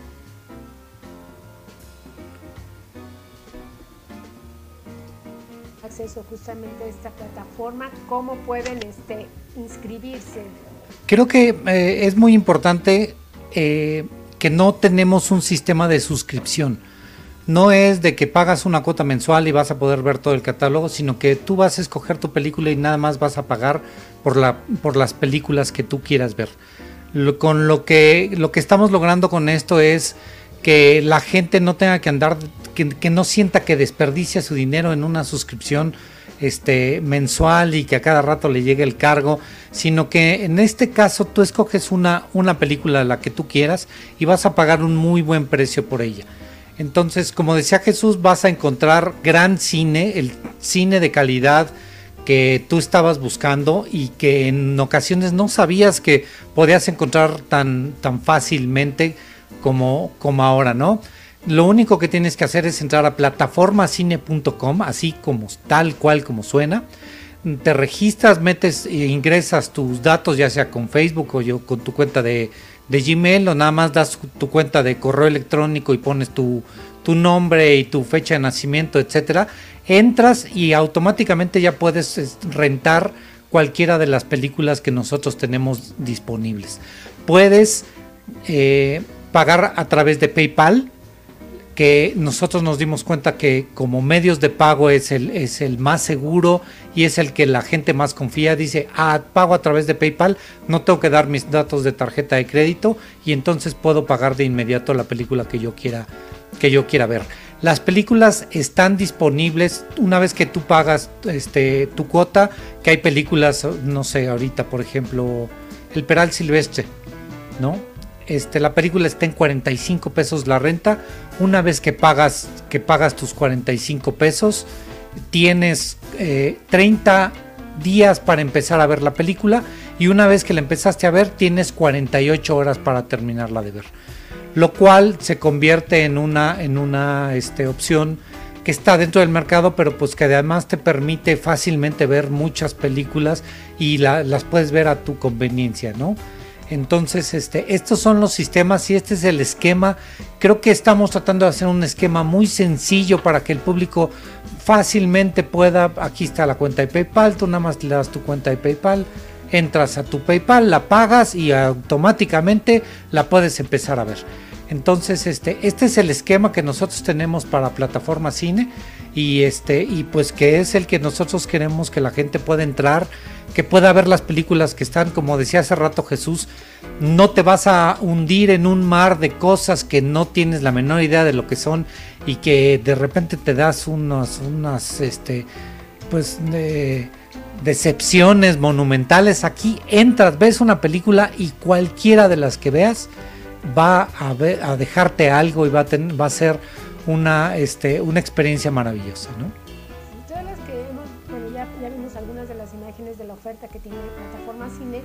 acceso justamente a esta plataforma, cómo pueden este, inscribirse. Creo que eh, es muy importante eh, que no tenemos un sistema de suscripción. No es de que pagas una cuota mensual y vas a poder ver todo el catálogo, sino que tú vas a escoger tu película y nada más vas a pagar por, la, por las películas que tú quieras ver con lo que, lo que estamos logrando con esto es que la gente no tenga que andar, que, no sienta que desperdicia su dinero en una suscripción este, mensual y que a cada rato le llegue el cargo, sino que en este caso tú escoges una, una película la que tú quieras y vas a pagar un muy buen precio por ella. Entonces, como decía Jesús, vas a encontrar gran cine, el cine de calidad, que tú estabas buscando y que en ocasiones no sabías que podías encontrar tan, tan fácilmente como, como ahora, ¿no? Lo único que tienes que hacer es entrar a plataformacine.com, así como tal cual como suena. Te registras, metes e ingresas tus datos, ya sea con Facebook o yo, con tu cuenta de, de Gmail, o nada más das tu cuenta de correo electrónico y pones tu, tu nombre y tu fecha de nacimiento, etcétera, entras y automáticamente ya puedes rentar cualquiera de las películas que nosotros tenemos disponibles. Puedes eh, pagar a través de PayPal, que nosotros nos dimos cuenta que como medios de pago es el, es el más seguro y es el que la gente más confía. Dice, ah, pago a través de PayPal, no tengo que dar mis datos de tarjeta de crédito y entonces puedo pagar de inmediato la película que yo quiera, que yo quiera ver. Las películas están disponibles una vez que tú pagas este, tu cuota, que hay películas, no sé, ahorita por ejemplo, El Peral Silvestre, ¿no? Este, la película está en 45 pesos la renta. Una vez que pagas, que pagas tus 45 pesos, tienes 30 eh, días para empezar a ver la película y una vez que la empezaste a ver, tienes 48 horas para terminarla de ver. Lo cual se convierte en una, en una este, opción que está dentro del mercado, pero pues que además te permite fácilmente ver muchas películas y las puedes ver a tu conveniencia, ¿no? Entonces, este, estos son los sistemas y este es el esquema. Creo que estamos tratando de hacer un esquema muy sencillo para que el público fácilmente pueda. Aquí está la cuenta de PayPal, tú nada más le das tu cuenta de PayPal, entras a tu PayPal, la pagas y automáticamente la puedes empezar a ver. Entonces, este, este es el esquema que nosotros tenemos para plataforma cine y este, y pues que es el que nosotros queremos que la gente pueda entrar que pueda ver las películas que están, como decía hace rato Jesús, no te vas a hundir en un mar de cosas que no tienes la menor idea de lo que son y que de repente te das unas, unas, este, pues, decepciones monumentales. Aquí entras, ves una película y cualquiera de las que veas va a, a dejarte algo y va a, va a ser una, este, una experiencia maravillosa, ¿no? que tiene plataforma cine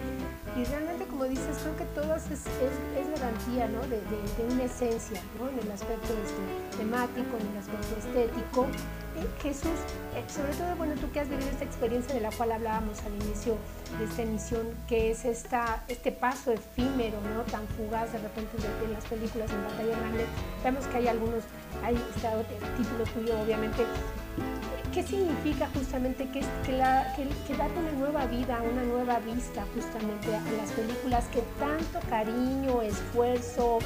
y realmente como dices creo que todas es, es, garantía ¿no? de, de, una esencia ¿no? en el aspecto este, temático, en el aspecto estético. Jesús, eh, sobre todo bueno tú que has vivido esta experiencia de la cual hablábamos al inicio de esta emisión, que es esta, este paso efímero, ¿no? tan fugaz de repente de, las películas en pantalla grande. Vemos que hay algunos, hay está el título tuyo obviamente ¿Qué significa justamente que, que, que, que una nueva vida, una nueva vista justamente a las películas que tanto cariño, esfuerzo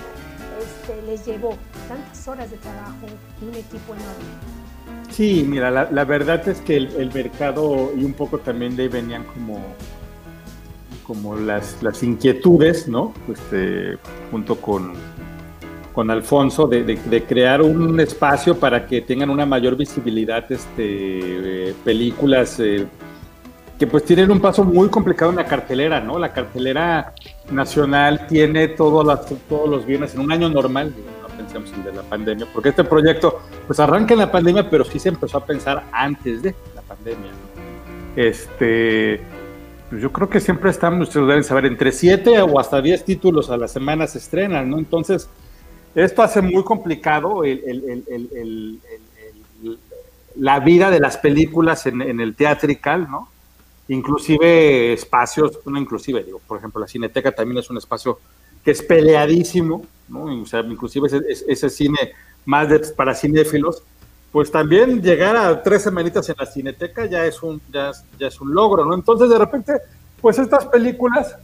este, les llevó, tantas horas de trabajo y un equipo enorme? Sí, mira, la, verdad es que el, mercado y un poco también de ahí venían como, como las, las inquietudes, ¿no? Este, junto con con Alfonso de, crear un espacio para que tengan una mayor visibilidad este, películas eh, que pues tienen un paso muy complicado en la cartelera, ¿no? La cartelera nacional tiene todos, las, todos los viernes en un año normal, no pensemos en de la pandemia, porque este proyecto pues arranca en la pandemia, pero sí se empezó a pensar antes de la pandemia. Este, pues yo creo que siempre estamos, ustedes deben saber, entre 7 o hasta 10 títulos a la semana se estrenan, ¿no? Entonces, esto hace muy complicado la vida de las películas en, el teatrical, ¿no? Inclusive espacios, no inclusive, digo, por ejemplo, la Cineteca también es un espacio que es peleadísimo, ¿no? O sea, inclusive ese, cine más de, para cinéfilos, pues también llegar a tres semanitas en la Cineteca ya es un, ya, ya es un logro, ¿no? Entonces, de repente, pues estas películas,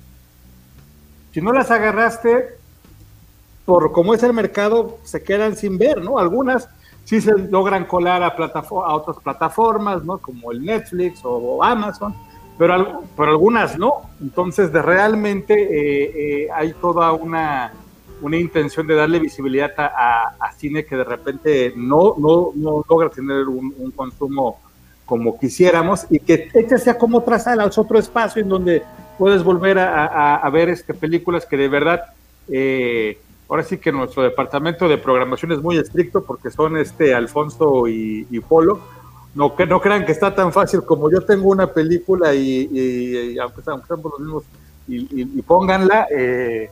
si no las agarraste, por cómo es el mercado, se quedan sin ver, ¿no? Algunas sí se logran colar a, a otras plataformas, ¿no? Como el Netflix o, Amazon, pero, pero, algunas no. Entonces, de realmente eh, eh, hay toda una, una, intención de darle visibilidad a, cine que de repente no, no, no logra tener un, consumo como quisiéramos y que este sea como otra sala, es otro espacio en donde puedes volver a, ver este, películas que de verdad eh, ahora sí que nuestro departamento de programación es muy estricto porque son este Alfonso y, Polo. No, que no crean que está tan fácil como yo tengo una película y, aunque, sean los mismos, y, pónganla, eh,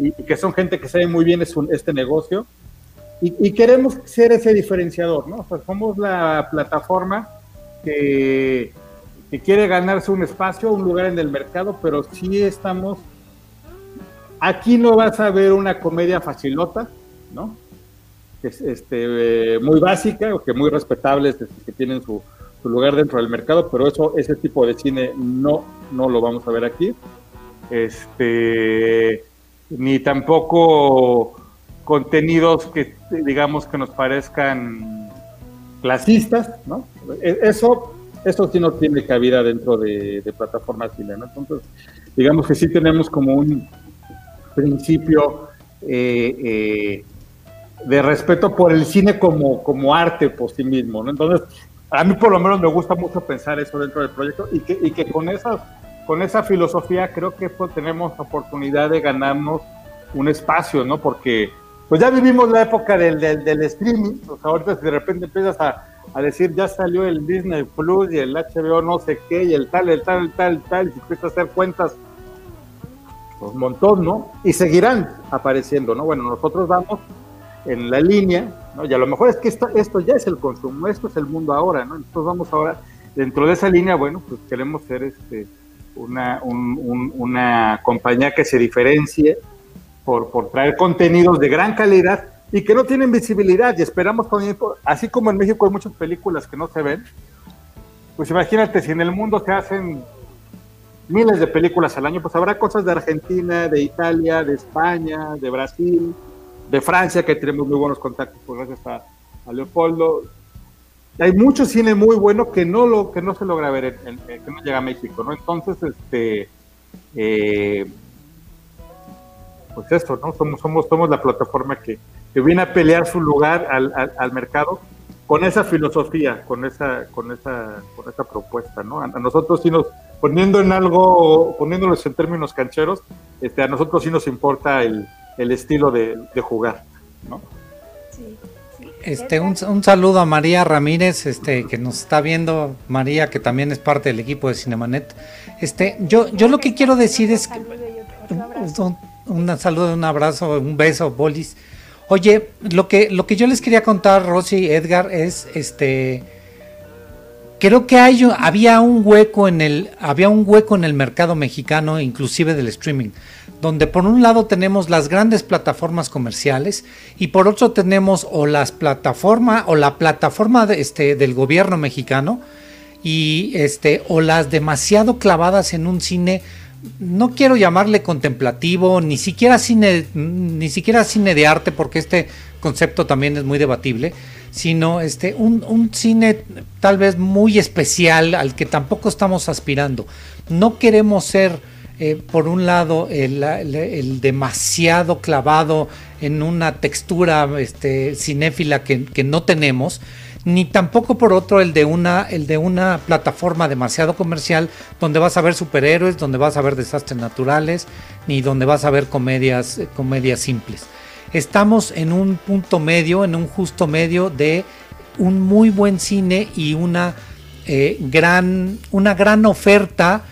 y, que son gente que sabe muy bien es este negocio. Y, queremos ser ese diferenciador, ¿no? somos la plataforma que, que quiere ganarse un espacio, un lugar en el mercado, pero sí estamos Aquí no vas a ver una comedia facilota, ¿no? Es este, eh, muy básica, o que muy respetable, que tienen su, lugar dentro del mercado, pero eso, ese tipo de cine no, no lo vamos a ver aquí. Este, ni tampoco contenidos que digamos que nos parezcan clasistas, ¿no? E, eso, eso sí no tiene cabida dentro de, plataformas cine. Entonces, digamos que sí tenemos como un principio eh, eh, de respeto por el cine como, como arte por sí mismo, ¿no? Entonces, a mí por lo menos me gusta mucho pensar eso dentro del proyecto y que, y que con, esas, con esa filosofía creo que pues, tenemos oportunidad de ganarnos un espacio, ¿no? Porque pues ya vivimos la época del, del, streaming, o sea, ahorita de repente empiezas a, a, decir, ya salió el Disney Plus y el HBO no sé qué, y el tal, el tal, el tal, el tal, y empiezas a hacer cuentas, pues, un montón, ¿no? Y seguirán apareciendo, ¿no? Bueno, nosotros vamos en la línea, ¿no? Y a lo mejor es que esto, esto ya es el consumo, esto es el mundo ahora, ¿no? Entonces vamos ahora, dentro de esa línea, bueno, pues queremos ser este, una, una compañía que se diferencie por, por traer contenidos de gran calidad y que no tienen visibilidad y esperamos también, así como en México hay muchas películas que no se ven, pues imagínate si en el mundo se hacen miles de películas al año, pues habrá cosas de Argentina, de Italia, de España, de Brasil, de Francia, que tenemos muy buenos contactos, pues gracias a, Leopoldo. Hay mucho cine muy bueno que no lo que no se logra ver, en, que no llega a México, ¿no? Entonces, este, eh, pues esto, ¿no? Somos, somos, somos la plataforma que, viene a pelear su lugar al, mercado con esa filosofía, con esa, con esa, con esa propuesta, ¿no? A, nosotros sí nos, poniendo en algo, poniéndolos en términos cancheros, este, a nosotros sí nos importa el, estilo de, jugar, ¿no? Este, un, saludo a María Ramírez, este, que nos está viendo, María, que también es parte del equipo de Cinemanet. Este, yo, yo lo que quiero decir es que, un saludo, un abrazo, un beso, Bolis. Oye, lo que, lo que yo les quería contar, Rosy y Edgar, es este. Creo que hay, había un hueco en el, había un hueco en el mercado mexicano, inclusive del streaming, donde por un lado tenemos las grandes plataformas comerciales y por otro tenemos o las plataformas o la plataforma de, este, del gobierno mexicano y este o las demasiado clavadas en un cine no quiero llamarle contemplativo, ni siquiera cine, ni siquiera cine de arte, porque este concepto también es muy debatible, sino este, un, cine tal vez muy especial al que tampoco estamos aspirando. No queremos ser, eh, por un lado, el, demasiado clavado en una textura este, cinéfila que, no tenemos, ni tampoco por otro el de una el de una plataforma demasiado comercial donde vas a ver superhéroes, donde vas a ver desastres naturales, ni donde vas a ver comedias eh, comedias simples. Estamos en un punto medio, en un justo medio de un muy buen cine y una eh, gran una gran oferta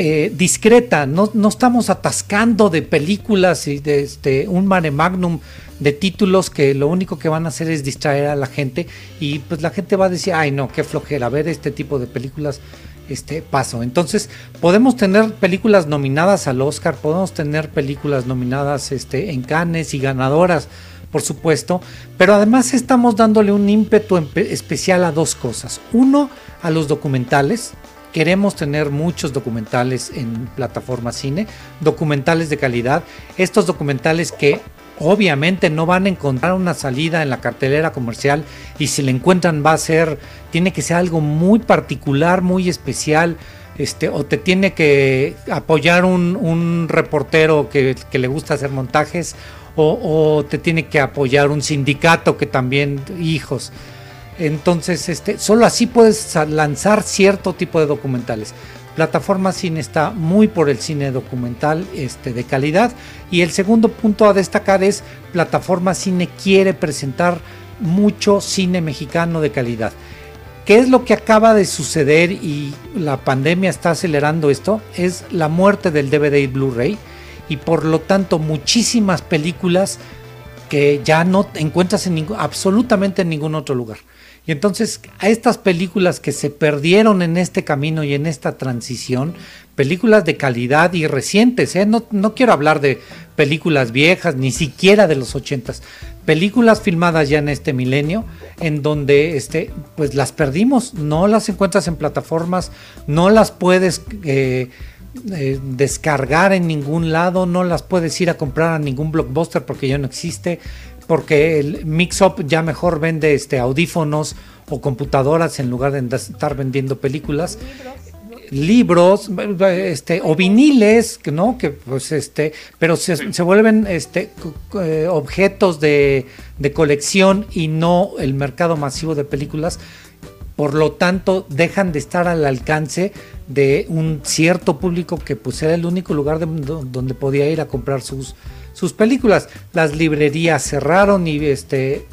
eh, discreta, no, no, estamos atascando de películas y de este, un mare magnum de títulos que lo único que van a hacer es distraer a la gente y pues la gente va a decir, ay no, qué flojera, ver este tipo de películas, este paso. Entonces, podemos tener películas nominadas al Oscar, podemos tener películas nominadas este, en Cannes y ganadoras, por supuesto, pero además estamos dándole un ímpetu especial a dos cosas. Uno, a los documentales, Queremos tener muchos documentales en plataforma cine, documentales de calidad, estos documentales que obviamente no van a encontrar una salida en la cartelera comercial y si la encuentran va a ser, tiene que ser algo muy particular, muy especial, este, o te tiene que apoyar un, reportero que, le gusta hacer montajes, o, te tiene que apoyar un sindicato que también, hijos. Entonces, este, solo así puedes lanzar cierto tipo de documentales. Plataforma Cine está muy por el cine documental este, de calidad. Y el segundo punto a destacar es Plataforma Cine quiere presentar mucho cine mexicano de calidad. ¿Qué es lo que acaba de suceder y la pandemia está acelerando esto? Es la muerte del DVD y Blu-ray y por lo tanto muchísimas películas que ya no encuentras en absolutamente en ningún otro lugar. Y entonces a estas películas que se perdieron en este camino y en esta transición, películas de calidad y recientes, ¿eh? no, no, quiero hablar de películas viejas, ni siquiera de los ochentas, películas filmadas ya en este milenio, en donde este, pues las perdimos, no las encuentras en plataformas, no las puedes... Eh, eh, descargar en ningún lado, no las puedes ir a comprar a ningún blockbuster porque ya no existe, porque el Mix-Up ya mejor vende este, audífonos o computadoras en lugar de estar vendiendo películas libros, este, o viniles, ¿no? Que pues este, pero se, se vuelven este eh, objetos de, de, colección y no el mercado masivo de películas. Por lo tanto, dejan de estar al alcance de un cierto público que pues era el único lugar donde podía ir a comprar sus, sus películas. Las librerías cerraron y este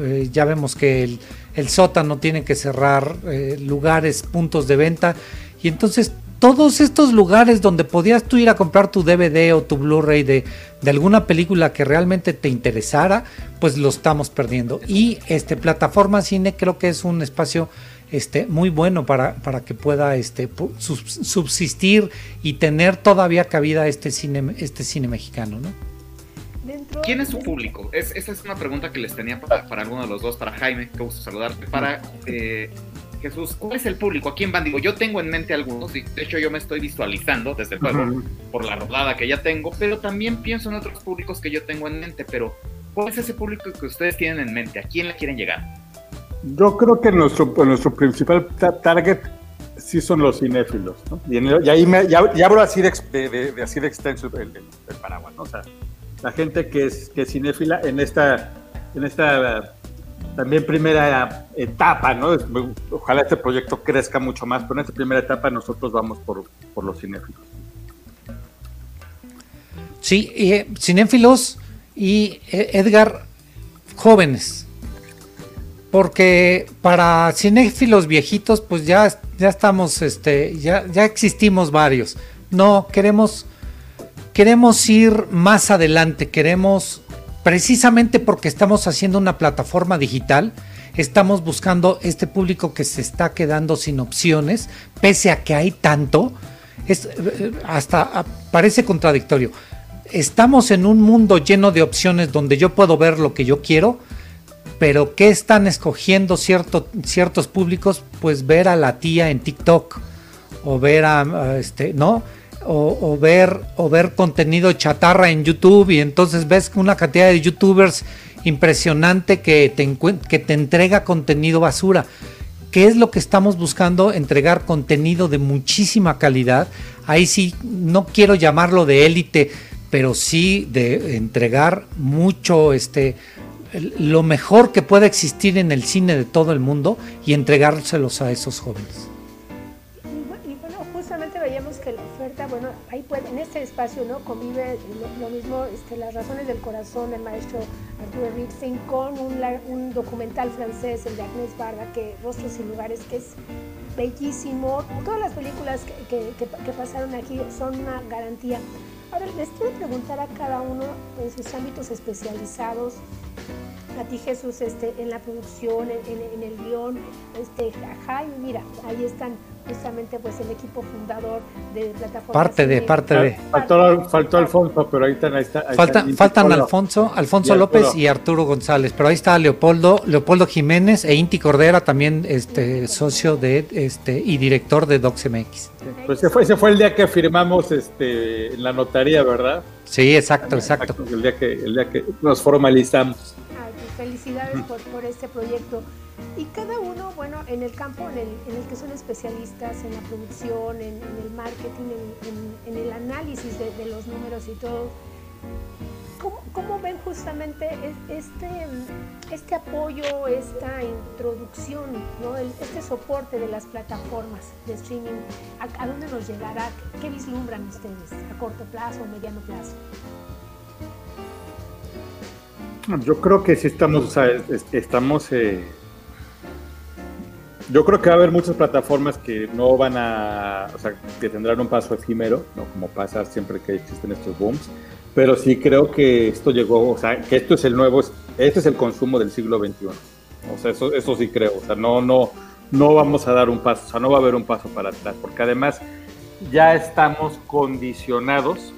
eh, ya vemos que el, el, sótano tiene que cerrar eh, lugares, puntos de venta y entonces todos estos lugares donde podías tú ir a comprar tu DVD o tu Blu-ray de, alguna película que realmente te interesara, pues lo estamos perdiendo. Y este plataforma cine creo que es un espacio este, muy bueno para, para que pueda este, subsistir y tener todavía cabida este cine, este cine mexicano, ¿no? ¿Quién es su público? Es, esa es una pregunta que les tenía para, para alguno de los dos, para Jaime, que gusto saludarte, para eh, Jesús, ¿cuál es el público? ¿A quién van? Digo, yo tengo en mente algunos, y de hecho yo me estoy visualizando desde luego por la rodada que ya tengo, pero también pienso en otros públicos que yo tengo en mente, pero ¿cuál es ese público que ustedes tienen en mente? ¿A quién le quieren llegar? Yo creo que nuestro, nuestro principal target sí son los cinéfilos, ¿no? Y, ahí me, ya, hablo así de, de, así de extenso el, paraguas, ¿no? O sea, la gente que es, que cinéfila en esta, en esta también primera etapa, ¿no? Ojalá este proyecto crezca mucho más, pero en esta primera etapa nosotros vamos por, los cinéfilos. Sí, eh, cinéfilos y eh, Edgar jóvenes. Porque para cinéfilos viejitos, pues ya, ya estamos, este, ya, ya existimos varios. No, queremos, queremos ir más adelante, queremos precisamente porque estamos haciendo una plataforma digital, estamos buscando este público que se está quedando sin opciones, pese a que hay tanto, es, eh, hasta parece contradictorio. Estamos en un mundo lleno de opciones donde yo puedo ver lo que yo quiero, pero ¿qué están escogiendo ciertos públicos? Pues ver a la tía en TikTok o ver a, este, ¿no? O, ver, o ver contenido chatarra en YouTube y entonces ves una cantidad de youtubers impresionante que te, que te entrega contenido basura. ¿Qué es lo que estamos buscando? Entregar contenido de muchísima calidad. Ahí sí, no quiero llamarlo de élite, pero sí de entregar mucho, este, lo mejor que pueda existir en el cine de todo el mundo y entregárselos a esos jóvenes. Espacio no convive lo, mismo este, las razones del corazón del maestro Arturo Ripstein con un, documental francés, el de Agnès Barda, que Rostros y Lugares, que es bellísimo. Todas las películas que, pasaron aquí son una garantía. Ahora les quiero preguntar a cada uno en sus ámbitos especializados, a ti Jesús este, en la producción, en, el guion, este, Jaime, mira, ahí están justamente pues el equipo fundador de plataforma. Parte de, parte de. Faltó, faltó Alfonso, pero ahí están. Ahí está, faltan Alfonso, Alfonso López y Arturo González, pero ahí está Leopoldo, Leopoldo Jiménez e Inti Cordera, también este socio de este y director de DocsMX. Pues ese fue, ese fue el día que firmamos este en la notaría, ¿verdad? Sí, exacto, exacto. El día que, el día que nos formalizamos. Pues, felicidades por, por este proyecto. Y cada uno, bueno, en el campo en el, en el que son especialistas, en la producción, en, el marketing, en, el análisis de, los números y todo, ¿cómo, ¿cómo, ven justamente este, este apoyo, esta introducción, ¿no? este soporte de las plataformas de streaming? ¿A, ¿A, dónde nos llegará? ¿Qué vislumbran ustedes a corto plazo o mediano plazo? Yo creo que sí estamos, o sea, estamos eh, yo creo que va a haber muchas plataformas que no van a, o sea, que tendrán un paso efímero, ¿no? Como pasa siempre que existen estos booms, pero sí creo que esto llegó, o sea, que esto es el nuevo, este es el consumo del siglo XXI. O sea, eso, eso sí creo, o sea, no, no, no vamos a dar un paso, o sea, no va a haber un paso para atrás, porque además ya estamos condicionados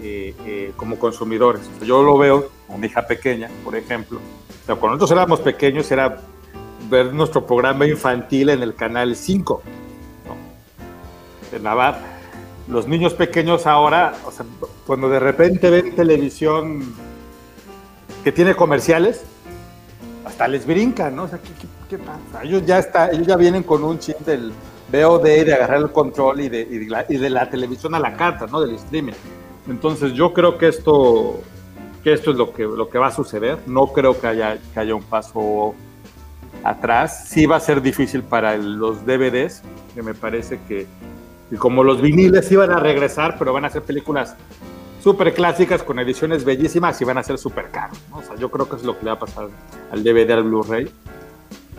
eh, eh, como consumidores. yo lo veo con mi hija pequeña, por ejemplo. O sea, cuando nosotros éramos pequeños era ver nuestro programa infantil en el canal 5, ¿no? De Navarra. los niños pequeños ahora, o cuando de repente ven televisión que tiene comerciales, hasta les brincan, ¿no? ¿qué, pasa? Ellos ya, está, ellos ya vienen con un chip del VOD de agarrar el control y de, y de, la, televisión a la carta, ¿no? Del streaming. Entonces yo creo que esto, que esto es lo que, lo que va a suceder. No creo que haya, que haya un paso atrás. Sí va a ser difícil para los DVDs, que me parece que y como los viniles iban a regresar, pero van a ser películas súper clásicas con ediciones bellísimas y van a ser súper caros. O sea, yo creo que es lo que le va a pasar al DVD, al Blu-ray.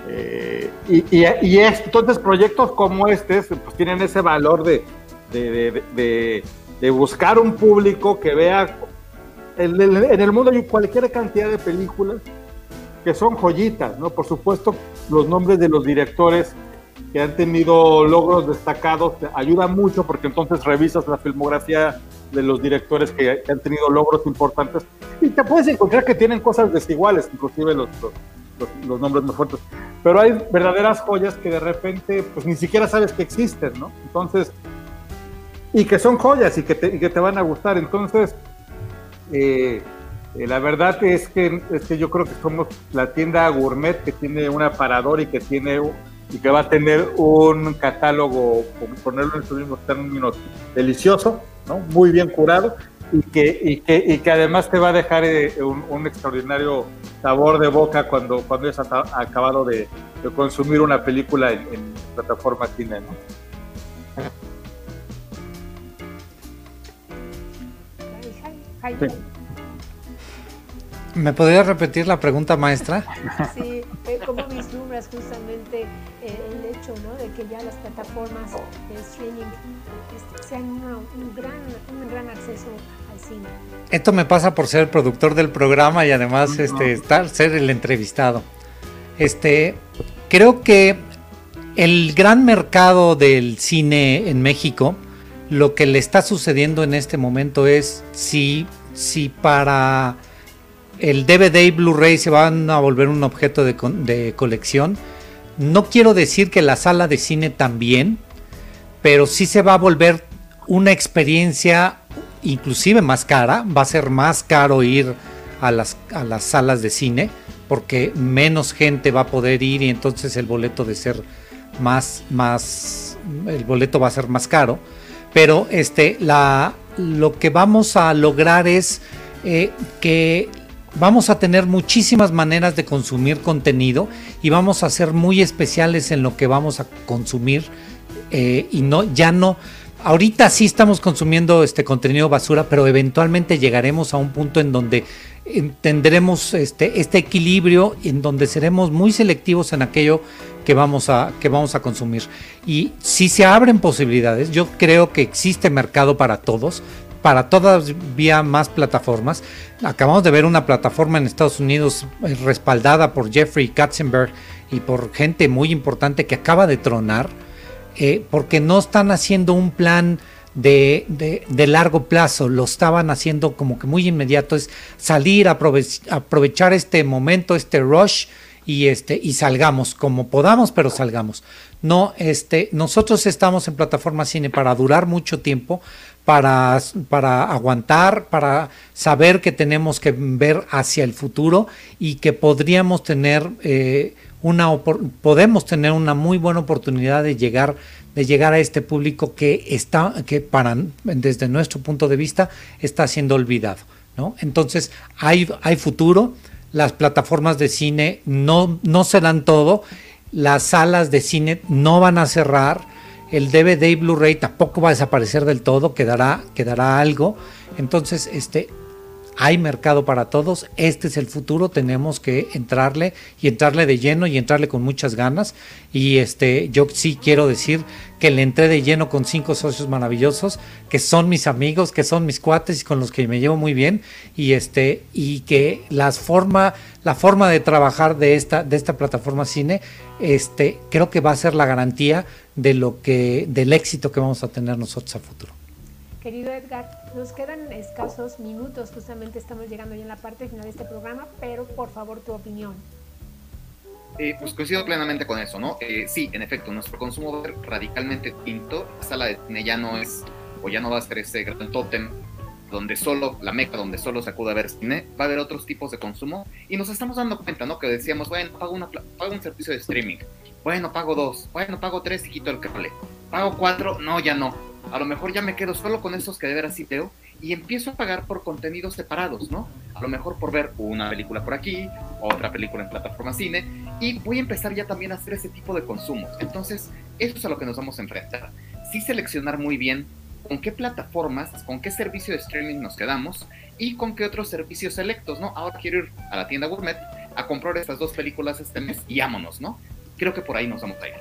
Eh, y, y, entonces proyectos como este pues tienen ese valor de, de, de, buscar un público que vea en el, en el mundo hay cualquier cantidad de películas que son joyitas, ¿no? Por supuesto, los nombres de los directores que han tenido logros destacados ayuda mucho porque entonces revisas la filmografía de los directores que, han tenido logros importantes y te puedes encontrar que tienen cosas desiguales, inclusive los, los, nombres más. Pero hay verdaderas joyas que de repente pues ni siquiera sabes que existen, ¿no? Entonces, y que son joyas y que te, y que te van a gustar. Entonces, eh, eh, la verdad es que, es que yo creo que somos la tienda gourmet que tiene un aparador y que tiene y que va a tener un catálogo, ponerlo en sus mismos términos, delicioso, ¿no? muy bien curado y que, y que, y que además te va a dejar eh, un, extraordinario sabor de boca cuando, cuando hayas acabado de, consumir una película en, plataforma cine. ¿no? ¿Me podría repetir la pregunta, maestra? Sí, eh, ¿cómo vislumbras justamente eh, el hecho ¿no? de que ya las plataformas de streaming este, sean un, gran, un gran acceso al cine? Esto me pasa por ser el productor del programa y además este, estar, ser el entrevistado. Este, creo que el gran mercado del cine en México, lo que le está sucediendo en este momento es si, si para el DVD y Blu-ray se van a volver un objeto de, colección. No quiero decir que la sala de cine también, pero sí se va a volver una experiencia inclusive más cara. Va a ser más caro ir a las, a las salas de cine porque menos gente va a poder ir y entonces el boleto de ser más, más, el boleto va a ser más caro. Pero este, la, lo que vamos a lograr es eh, que vamos a tener muchísimas maneras de consumir contenido y vamos a ser muy especiales en lo que vamos a consumir eh, y no ya no. Ahorita sí estamos consumiendo este contenido basura pero eventualmente llegaremos a un punto en donde tendremos este, este equilibrio en donde seremos muy selectivos en aquello que vamos a que vamos a consumir. Y si se abren posibilidades yo creo que existe mercado para todos para todavía más plataformas. Acabamos de ver una plataforma en Estados Unidos eh, respaldada por Jeffrey Katzenberg y por gente muy importante que acaba de tronar, eh, porque no están haciendo un plan de, de, largo plazo, lo estaban haciendo como que muy inmediato, es salir, aprovechar este momento, este rush y este y salgamos como podamos, pero salgamos. No, este, nosotros estamos en plataforma cine para durar mucho tiempo, para, para aguantar, para saber que tenemos que ver hacia el futuro y que podríamos tener eh, una podemos tener una muy buena oportunidad de llegar de llegar a este público que está que para desde nuestro punto de vista está siendo olvidado, ¿no? Entonces hay hay futuro, las plataformas de cine no no serán todo, las salas de cine no van a cerrar el DVD y Blu-ray tampoco va a desaparecer del todo, quedará, quedará algo. Entonces, este, hay mercado para todos, este es el futuro, tenemos que entrarle y entrarle de lleno y entrarle con muchas ganas. Y este, yo sí quiero decir que le entré de lleno con cinco socios maravillosos, que son mis amigos, que son mis cuates y con los que me llevo muy bien, y este, y que las forma, la forma de trabajar de esta, de esta plataforma cine, este, creo que va a ser la garantía de lo que, del éxito que vamos a tener nosotros a futuro. Querido Edgar, nos quedan escasos minutos, justamente estamos llegando ya en la parte final de este programa, pero por favor tu opinión. Eh, pues coincido plenamente con eso, ¿no? Eh, sí, en efecto, nuestro consumo va a ser radicalmente distinto. La sala de cine ya no es o ya no va a ser ese gran tótem donde solo, la meca donde solo se acude a ver cine, va a haber otros tipos de consumo y nos estamos dando cuenta, ¿no? Que decíamos, bueno, pago, una, pago un servicio de streaming, bueno, pago dos, bueno, pago tres y quito el cable, pago cuatro, no, ya no. A lo mejor ya me quedo solo con esos que de veras sí veo y empiezo a pagar por contenidos separados, ¿no? A lo mejor por ver una película por aquí, otra película en plataforma cine, y voy a empezar ya también a hacer ese tipo de consumos. Entonces, eso es a lo que nos vamos a enfrentar. Sí seleccionar muy bien con qué plataformas, con qué servicio de streaming nos quedamos y con qué otros servicios selectos, ¿no? Ahora quiero ir a la tienda gourmet a comprar estas dos películas este mes y ámonos, ¿no? Creo que por ahí nos vamos a ir.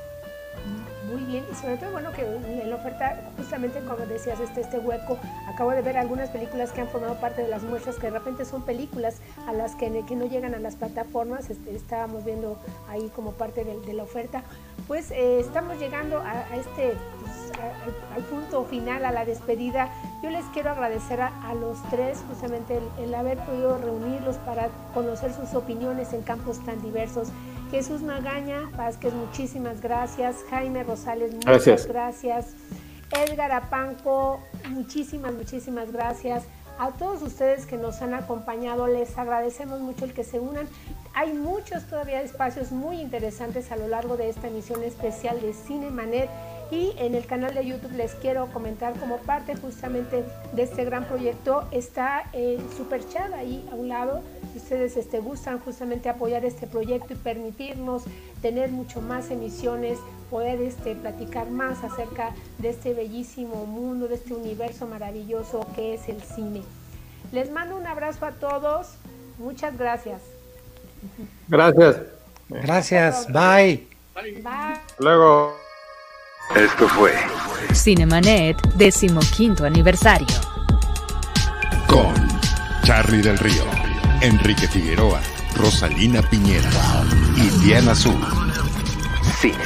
Muy bien, y sobre todo, bueno, que en la oferta, justamente como decías, este, este hueco, acabo de ver algunas películas que han formado parte de las muestras, que de repente son películas a las que, que no llegan a las plataformas, este, estábamos viendo ahí como parte de, la oferta, pues eh, estamos llegando a, este, pues, al, punto final, a la despedida. Yo les quiero agradecer a, los tres justamente el haber podido reunirlos para conocer sus opiniones en campos tan diversos Jesús Magaña Vázquez, muchísimas gracias. Jaime Rosales, muchas gracias. Edgar Apanco, muchísimas, muchísimas gracias. A todos ustedes que nos han acompañado, les agradecemos mucho el que se unan. Hay muchos todavía espacios muy interesantes a lo largo de esta emisión especial de Cinemanet y en el canal de YouTube les quiero comentar como parte justamente de este gran proyecto está el Super Chat ahí a un lado ustedes este, gustan justamente apoyar este proyecto y permitirnos tener mucho más emisiones, poder este, platicar más acerca de este bellísimo mundo, de este universo maravilloso que es el cine. Les mando un abrazo a todos. Muchas gracias. Gracias. Gracias. Bye. Bye. Luego. Esto fue Cinemanet, decimoquinto aniversario. Con Charlie del Río. Enrique Figueroa, Rosalina Piñera y Diana Azul. Cine,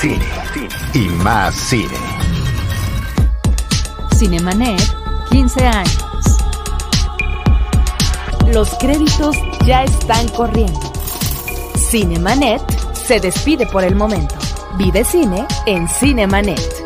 cine, cine y más cine. Cinemanet, 15 años. Los créditos ya están corriendo. Cinemanet se despide por el momento. Vive cine en Cinemanet.